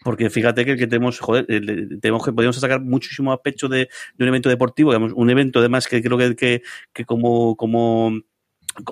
Porque fíjate que, que tenemos, joder, eh, tenemos que podemos sacar muchísimo a pecho de, un evento deportivo, un evento además que creo que, que, que como, como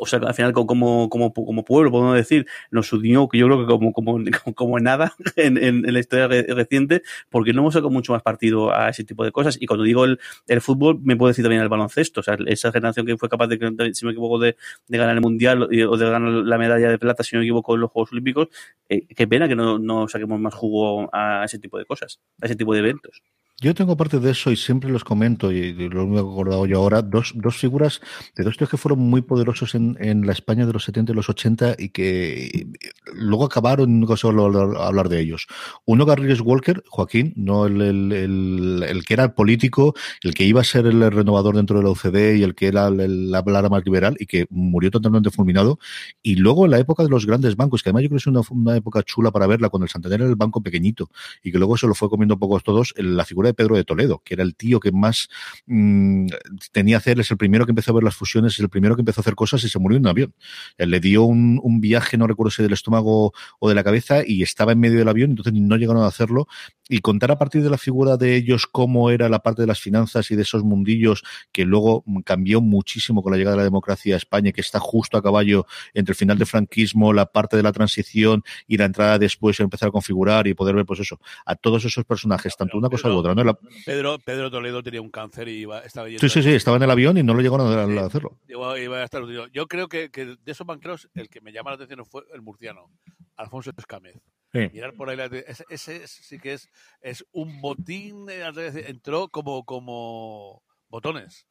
o sea, al final co- como, como, como pueblo, podemos decir, nos unió, que yo creo que como, como, como, nada en, en, en la historia re- reciente, porque no hemos sacado mucho más partido a ese tipo de cosas. Y cuando digo el, fútbol, me puedo decir también el baloncesto. O sea, esa generación que fue capaz de, si me equivoco, de, ganar el Mundial o de ganar la medalla de plata, si no me equivoco, en los Juegos Olímpicos, eh, qué pena que no saquemos más jugo a ese tipo de cosas, a ese tipo de eventos. Yo tengo parte de eso y siempre los comento, y lo he acordado yo ahora, dos, dos figuras de dos tíos que fueron muy poderosos en, en la España de los 70 y los 80 y que eh, luego acabaron, no solo hablar, de ellos. Uno Garrigues Walker, Joaquín, no el, el, el, el que era el político, el que iba a ser el renovador dentro de la UCD y el que era la palabra más liberal y que murió totalmente fulminado. Y luego en la época de los grandes bancos, que además yo creo que es una, una época chula para verla, cuando el Santander era el banco pequeñito y que luego se lo fue comiendo pocos todos, la figura de Pedro de Toledo, que era el tío que más mmm, tenía hacer, es el primero que empezó a ver las fusiones, es el primero que empezó a hacer cosas y se murió en un avión. Él le dio un, un, viaje, no recuerdo si del estómago o de la cabeza, y estaba en medio del avión, entonces no llegaron a hacerlo. Y contar a partir de la figura de ellos cómo era la parte de las finanzas y de esos mundillos que luego cambió muchísimo con la llegada de la democracia a España, que está justo a caballo entre el final del franquismo, la parte de la transición y la entrada después, empezar a configurar y poder ver, pues eso, a todos esos personajes, tanto una cosa u otra, ¿no? La, Pedro, Pedro Toledo tenía un cáncer y iba, estaba Sí, sí, sí, estaba en el avión y no lo llegaron a, a hacerlo. Iba, iba a estar, yo creo que, que, de esos banqueros el que me llama la atención fue el murciano, Alfonso Escámez. Sí. Mirar por ahí, ese, ese, sí que es, es un botín, entró como, como botones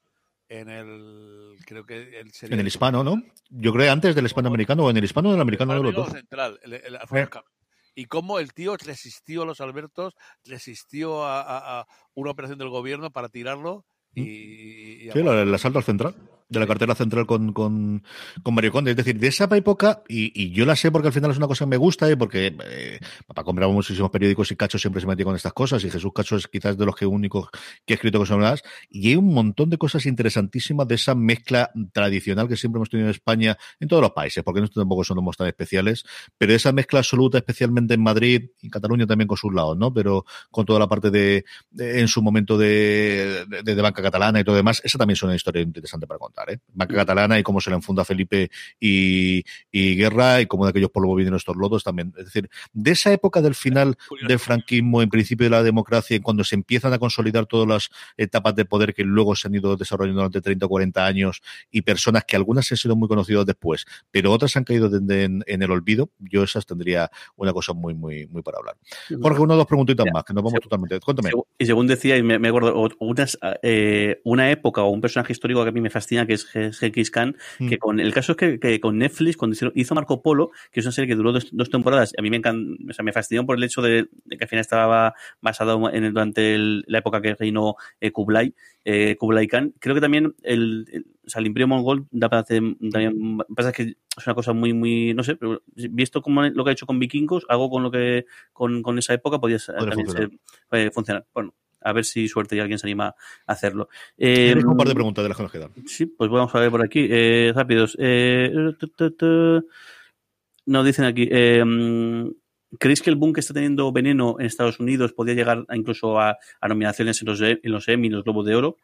en el creo que el en el hispano, ¿no? Yo creo antes del hispanoamericano o en el hispano o en el americano de los dos. Central, el, el Alfonso eh y cómo el tío resistió a los Albertos, resistió a, a, a, una operación del gobierno para tirarlo y... y sí, el, el asalto al central de la cartera central con, con, con, Mario Conde. Es decir, de esa época, y, y, yo la sé porque al final es una cosa que me gusta, y porque eh, papá compraba muchísimos periódicos y Cacho siempre se metía con estas cosas, y Jesús Cacho es quizás de los que únicos que ha escrito cosas nuevas, y hay un montón de cosas interesantísimas de esa mezcla tradicional que siempre hemos tenido en España, en todos los países, porque nosotros tampoco somos tan especiales, pero esa mezcla absoluta, especialmente en Madrid y Cataluña también con sus lados, ¿no? Pero con toda la parte de, en su momento de, de, banca catalana y todo demás, esa también es una historia interesante para contar, ¿eh? Banca catalana y cómo se le enfunda Felipe y, y Guerra y cómo de aquellos polvos vienen estos lodos también. Es decir, de esa época del final del franquismo, en principio de la democracia, cuando se empiezan a consolidar todas las etapas de poder que luego se han ido desarrollando durante 30 o 40 años y personas que algunas han sido muy conocidas después, pero otras han caído en, en, en el olvido, yo esas tendría una cosa muy, muy, muy para hablar. Jorge, una o dos preguntitas más, que nos vamos según, totalmente. Cuéntame. Y según decía, y me, me acuerdo, unas, eh, una época o un personaje histórico que a mí me fascina Que es GX Khan, Mm. que con el caso es que, que con Netflix, cuando hizo Marco Polo, que es una serie que duró dos, dos temporadas, a mí me o sea, me fascinó por el hecho de, de que al final estaba basado en el- durante el- la época que reinó eh, Kublai, eh, Kublai Khan. Creo que también el, el- o sea, el Imperio Mongol da para hacer también, pasa que es una cosa muy, muy, no sé, pero visto como lo que ha hecho con vikingos, algo con lo que, con, con esa época podía ser- ser- funcionar. Bueno, a ver si suerte y alguien se anima a hacerlo. Eh, un par de preguntas de las que nos quedan. Sí, pues vamos a ver por aquí. Eh, rápidos. Eh, nos dicen aquí. eh, ¿Creéis que el boom que está teniendo Veneno en Estados Unidos podría llegar a- incluso a, a nominaciones en los, E- en los Emmy, en los Globos de Oro?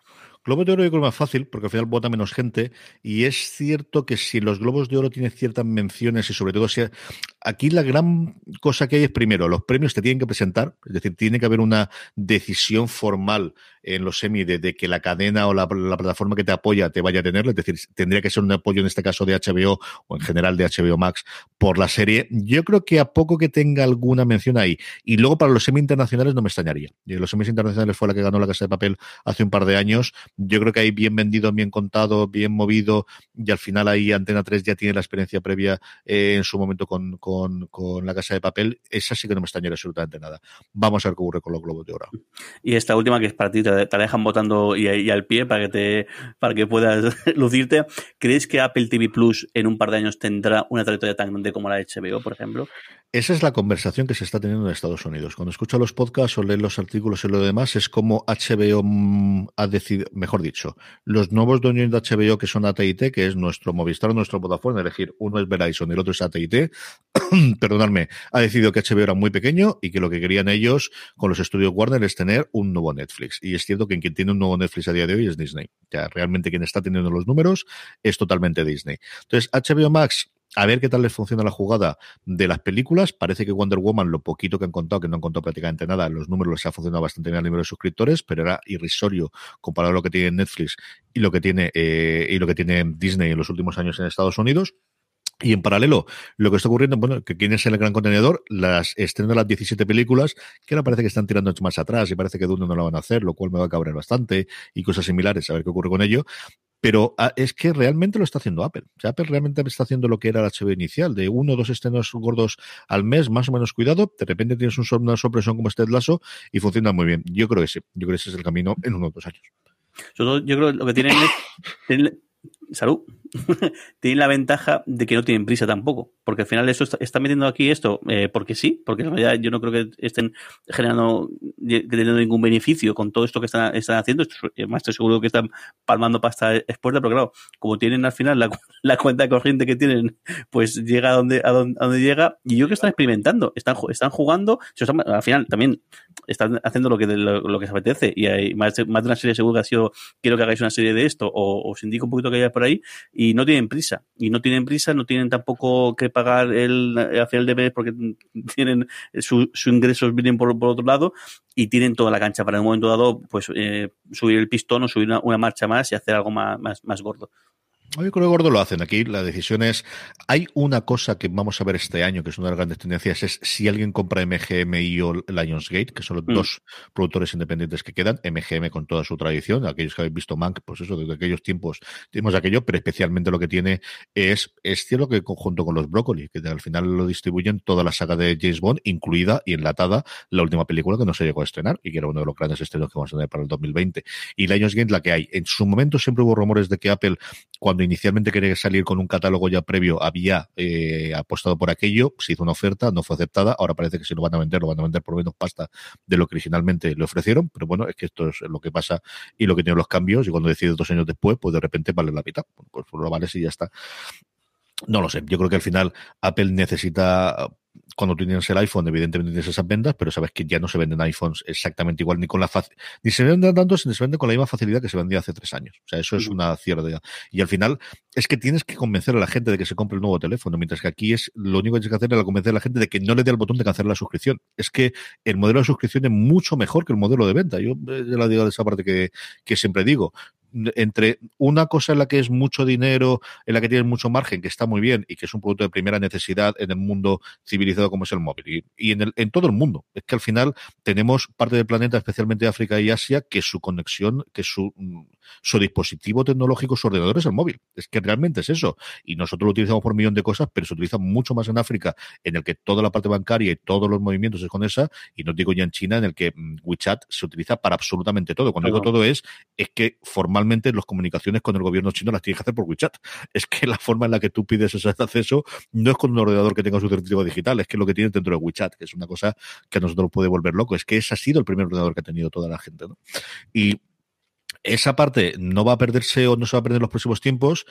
Globo de Oro yo creo más fácil, porque al final vota menos gente, y es cierto que si los Globos de Oro tienen ciertas menciones y sobre todo si aquí la gran cosa que hay es primero, los premios te tienen que presentar, es decir, tiene que haber una decisión formal en los semi de, que la cadena o la, la plataforma que te apoya te vaya a tenerlo, es decir, tendría que ser un apoyo en este caso de HBO o en general de HBO Max por la serie. Yo creo que a poco que tenga alguna mención ahí, y luego para los semi internacionales no me extrañaría. Los semis internacionales fue la que ganó la Casa de Papel hace un par de años. Yo creo que ahí bien vendido, bien contado, bien movido, y al final ahí Antena 3 ya tiene la experiencia previa eh, en su momento con, con la Casa de Papel. Esa sí que no me extrañaría absolutamente nada. Vamos a ver qué ocurre con los Globos de Oro. Y esta última, que es para ti, te la dejan votando y, y al pie para que, te, para que puedas lucirte. ¿Crees que Apple TV Plus en un par de años tendrá una trayectoria tan grande como la de HBO, por ejemplo? Esa es la conversación que se está teniendo en Estados Unidos. Cuando escucho los podcasts o leo los artículos y lo demás, es como HBO mm, ha decidido, mejor dicho, los nuevos dueños de HBO que son AT&T, que es nuestro Movistar o nuestro Vodafone, elegir uno es Verizon y el otro es AT&T, perdonadme, ha decidido que HBO era muy pequeño y que lo que querían ellos con los estudios Warner es tener un nuevo Netflix. Y es cierto que quien tiene un nuevo Netflix a día de hoy es Disney. Ya realmente quien está teniendo los números es totalmente Disney. Entonces, HBO Max a ver qué tal les funciona la jugada de las películas. Parece que Wonder Woman, lo poquito que han contado, que no han contado prácticamente nada, los números les ha funcionado bastante bien a nivel de suscriptores, pero era irrisorio comparado a lo que tiene Netflix y lo que tiene eh, y lo que tiene Disney en los últimos años en Estados Unidos. Y en paralelo, lo que está ocurriendo, bueno, que quién es el gran contenedor, las estrenan las 17 películas, que ahora parece que están tirando más atrás y parece que Dune no lo van a hacer, lo cual me va a cabrear bastante y cosas similares, a ver qué ocurre con ello. Pero ah, es que realmente lo está haciendo Apple. Apple realmente está haciendo lo que era el HBO inicial, de uno o dos estrenos gordos al mes, más o menos cuidado. De repente tienes un, una sorpresión como este Lasso y funciona muy bien. Yo creo que sí. Yo creo que ese es el camino en uno o dos años. Yo creo que lo que tienen es. Salud. tienen la ventaja de que no tienen prisa tampoco. Porque al final eso está, metiendo aquí esto eh, porque sí, porque en realidad yo no creo que estén generando teniendo ningún beneficio con todo esto que están, están haciendo. Además, estoy seguro que están palmando pasta expuesta, pero claro, como tienen al final la, la cuenta corriente que tienen, pues llega a donde, a donde, a donde llega. Y yo creo que están experimentando, están, están jugando, al final también están haciendo lo que, lo, lo que se apetece. Y hay más más de una serie seguro que ha sido, quiero que hagáis una serie de esto, o os indico un poquito que haya por ahí, y no tienen prisa. Y no tienen prisa, no tienen tampoco que pagar el, al final de mes porque tienen sus su ingresos vienen por, por otro lado y tienen toda la cancha para en un momento dado pues eh, subir el pistón o subir una, una marcha más y hacer algo más, más, más gordo. Yo creo que gordo lo hacen aquí. La decisión es. Hay una cosa que vamos a ver este año, que es una de las grandes tendencias, es si alguien compra MGM y o Lionsgate, que son los Mm. dos productores independientes que quedan. MGM con toda su tradición. Aquellos que habéis visto Mank, pues eso, desde aquellos tiempos tenemos aquello, pero especialmente lo que tiene es, es cierto que conjunto con los Broccoli, que al final lo distribuyen toda la saga de James Bond, incluida y enlatada la última película que no se llegó a estrenar y que era uno de los grandes estrenos que vamos a tener para el 2020. Y Lionsgate, la que hay. En su momento siempre hubo rumores de que Apple cuando inicialmente quería salir con un catálogo ya previo, había eh, apostado por aquello, se hizo una oferta, no fue aceptada, ahora parece que si lo van a vender, lo van a vender por menos pasta de lo que originalmente le ofrecieron, pero bueno, es que esto es lo que pasa y lo que tienen los cambios, y cuando decides dos años después, pues de repente vale la mitad, pues lo vales y ya está. No lo sé, yo creo que al final Apple necesita cuando tú tienes el iPhone, evidentemente tienes esas ventas, pero sabes que ya no se venden iPhones exactamente igual, ni con la fac- ni se venden tanto, ni se venden con la misma facilidad que se vendía hace tres años. O sea, eso es una cierta. Y al final es que tienes que convencer a la gente de que se compre el nuevo teléfono, mientras que aquí es lo único que tienes que hacer es convencer a la gente de que no le dé el botón de cancelar la suscripción. Es que el modelo de suscripción es mucho mejor que el modelo de venta. Yo eh, ya la digo de esa parte que, que siempre digo entre una cosa en la que es mucho dinero, en la que tienes mucho margen, que está muy bien y que es un producto de primera necesidad en el mundo civilizado como es el móvil y, y en, el, en todo el mundo. Es que al final tenemos parte del planeta, especialmente África y Asia, que su conexión, que su, mm, su dispositivo tecnológico, su ordenador es el móvil. Es que realmente es eso. Y nosotros lo utilizamos por un millón de cosas, pero se utiliza mucho más en África, en el que toda la parte bancaria y todos los movimientos es con esa, y no digo ya en China, en el que mm, WeChat se utiliza para absolutamente todo. Cuando digo todo es, es que formalmente las comunicaciones con el gobierno chino las tienes que hacer por WeChat. Es que la forma en la que tú pides ese acceso no es con un ordenador que tenga su certificado digital, es que lo que tienes dentro de WeChat, que es una cosa que a nosotros nos puede volver loco. Es que ese ha sido el primer ordenador que ha tenido toda la gente. Y esa parte no va a perderse o no se va a perder en los próximos tiempos,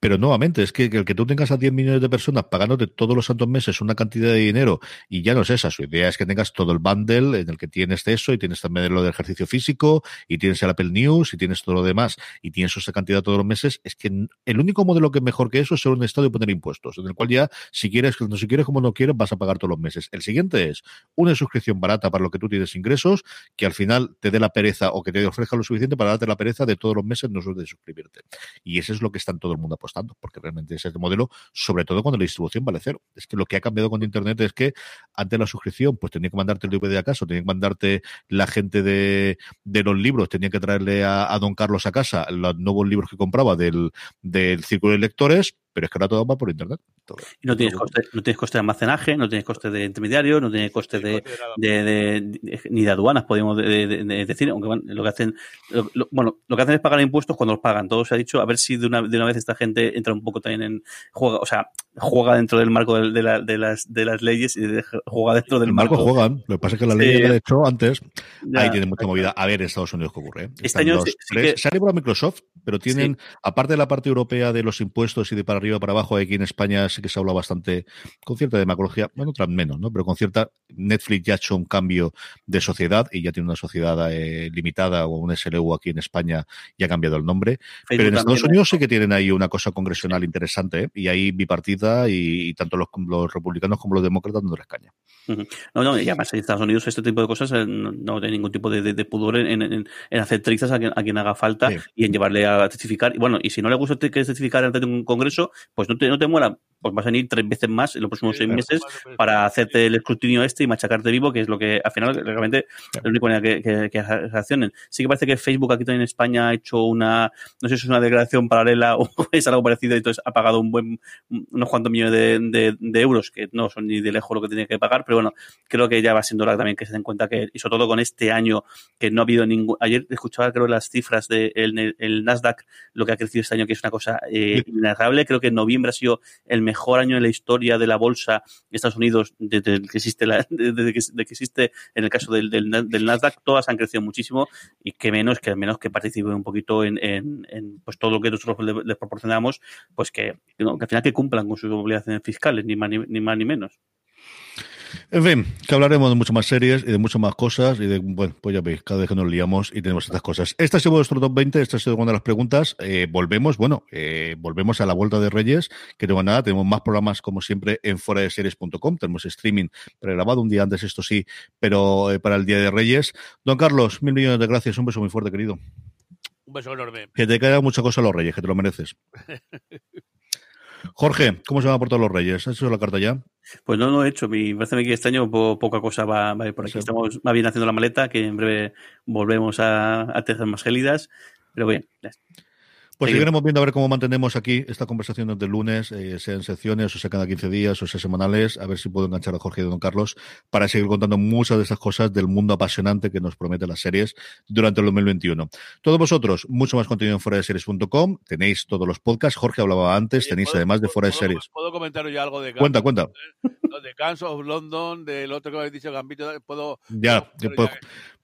pero nuevamente, es que el que tú tengas a 10 millones de personas pagándote todos los santos meses una cantidad de dinero y ya no es esa, su idea es que tengas todo el bundle en el que tienes eso y tienes también lo del ejercicio físico y tienes el Apple News y tienes todo lo demás y tienes esa cantidad todos los meses, es que el único modelo que es mejor que eso es ser un estado y poner impuestos, en el cual ya si quieres, no si quieres como no quieres, vas a pagar todos los meses. El siguiente es una suscripción barata para lo que tú tienes ingresos, que al final te dé la pereza o que te ofrezca lo suficiente para darte la pereza de todos los meses no de suscribirte. Y eso es lo que están todo el mundo apostando, porque realmente es el modelo, sobre todo cuando la distribución vale cero. Es que lo que ha cambiado con Internet es que antes la suscripción, pues tenía que mandarte el DVD a casa, tenía que mandarte la gente de, de los libros, tenía que traerle a, a don Carlos a casa los nuevos libros que compraba del, del círculo de lectores, pero es que ahora todo va por Internet. Todo. Y no tienes coste, no tienes coste de almacenaje, no tienes coste de intermediario, no tienes coste de, de, de- de- ni de aduanas, podemos de- de- de decir, aunque bueno, lo que hacen, lo- lo- bueno, lo que hacen es pagar impuestos cuando los pagan. Todo se ha dicho, a ver si de una, de una vez esta gente entra un poco también en juega, o sea, juega dentro del marco de, de la- de las, de las leyes y de- juega dentro del El marco marco. juegan, lo que pasa es que la Sí. ley ya la he hecho antes, Ya. ahí tiene mucha movida. A ver, en Estados Unidos qué ocurre. Este Están año los sí- sí tres- que- Se ha librado Microsoft, pero tienen, aparte de la parte europea de los impuestos y de para arriba para abajo, aquí en España sí que se habla bastante con cierta demagogia, bueno, otras menos, ¿no? Pero con cierta. Netflix ya ha hecho un cambio de sociedad y ya tiene una sociedad eh, limitada o un SLU aquí en España y ha cambiado el nombre. Pero en Estados Unidos sí que tienen ahí una cosa congresional interesante, ¿eh? Y ahí bipartida y, y tanto los, los republicanos como los demócratas no les caña. Ujú. No, no, y además en Estados Unidos este tipo de cosas eh, no, no tiene ningún tipo de, de- de pudor en, en- en hacer trizas a quien, a quien haga falta Sí. y en llevarle a testificar. Y bueno, y si no le gusta que testificar ante un congreso, pues no te, no te muera, pues vas a venir tres veces más en los próximos seis meses para hacerte el escrutinio este y machacarte vivo, que es lo que al final realmente es la única manera que, que, que reaccionen. Sí que parece que Facebook aquí también en España ha hecho una, no sé si es una declaración paralela o es algo parecido, y entonces ha pagado un buen, unos cuantos millones de, de- de euros, que no son ni de lejos lo que tenía que pagar, pero bueno, creo que ya va siendo hora también que se den cuenta que, y sobre todo con este año, que no ha habido ningún, ayer escuchaba creo las cifras del el, el Nasdaq, lo que ha crecido este año, que es una cosa eh, creo que noviembre ha sido el mejor año en la historia de la bolsa de Estados Unidos desde que existe la, desde que, existe en el caso del, del, del Nasdaq, todas han crecido muchísimo y que menos que al menos que participen un poquito en, en, pues todo lo que nosotros les, les proporcionamos, pues que, que al final que cumplan con sus obligaciones fiscales, ni más ni, ni más ni menos. En fin, que hablaremos de muchas más series y de muchas más cosas y de, bueno, pues ya veis, cada vez que nos liamos y tenemos estas cosas. Este ha sido vuestro top 20, esta ha sido una de las preguntas. Eh, volvemos, bueno, eh, volvemos a la vuelta de Reyes, que no nada, tenemos más programas como siempre en fuera de series.com, tenemos streaming pregrabado un día antes, esto sí, pero eh, para el Día de Reyes. Don Carlos, mil millones de gracias, un beso muy fuerte, querido. Un beso enorme. Que te caiga mucha cosa a los Reyes, que te lo mereces. Jorge, ¿cómo se van a portar los Reyes? ¿Has hecho la carta ya? Pues no, no he hecho. Me parece que este año po poca cosa va, va a ir por aquí. Sí. Estamos más bien haciendo la maleta, que en breve volvemos a, a más gélidas. Pero bien, ya está. Pues seguiremos viendo a ver cómo mantenemos aquí esta conversación desde el lunes, eh, sea en secciones, o sea cada 15 días, o sea semanales, a ver si puedo enganchar a Jorge y a Don Carlos para seguir contando muchas de estas cosas del mundo apasionante que nos promete las series durante el 2021. Todos vosotros, mucho más contenido en fuera de series.com, tenéis todos los podcasts, Jorge hablaba antes, tenéis ¿puedo- además de fuera de puedo- series. Puedo comentaros ya algo de Cuenta, cuenta. Gambito, De Guns of London, del otro que habéis dicho, Gambito. Puedo. Ya, puedo- que puedo-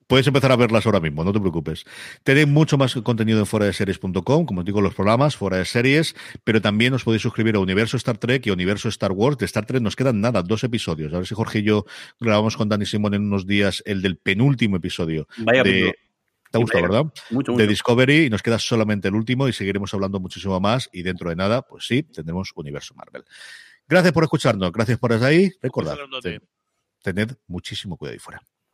Puedes empezar a verlas ahora mismo, no te preocupes. Tenéis mucho más contenido en fuera de series.com, como os digo, los programas, fuera de series, pero también os podéis suscribir a Universo Star Trek y a Universo Star Wars. De Star Trek nos quedan nada, dos episodios. A ver si Jorge y yo grabamos con Dani Simón en unos días el del penúltimo episodio. Vaya, de... ¿Te ha gustado, vaya- verdad? mucho, De mucho. Discovery y nos queda solamente el último y seguiremos hablando muchísimo más y dentro de nada, pues sí, tendremos Universo Marvel. Gracias por escucharnos, gracias por estar ahí. Recordad, tened muchísimo cuidado ahí fuera.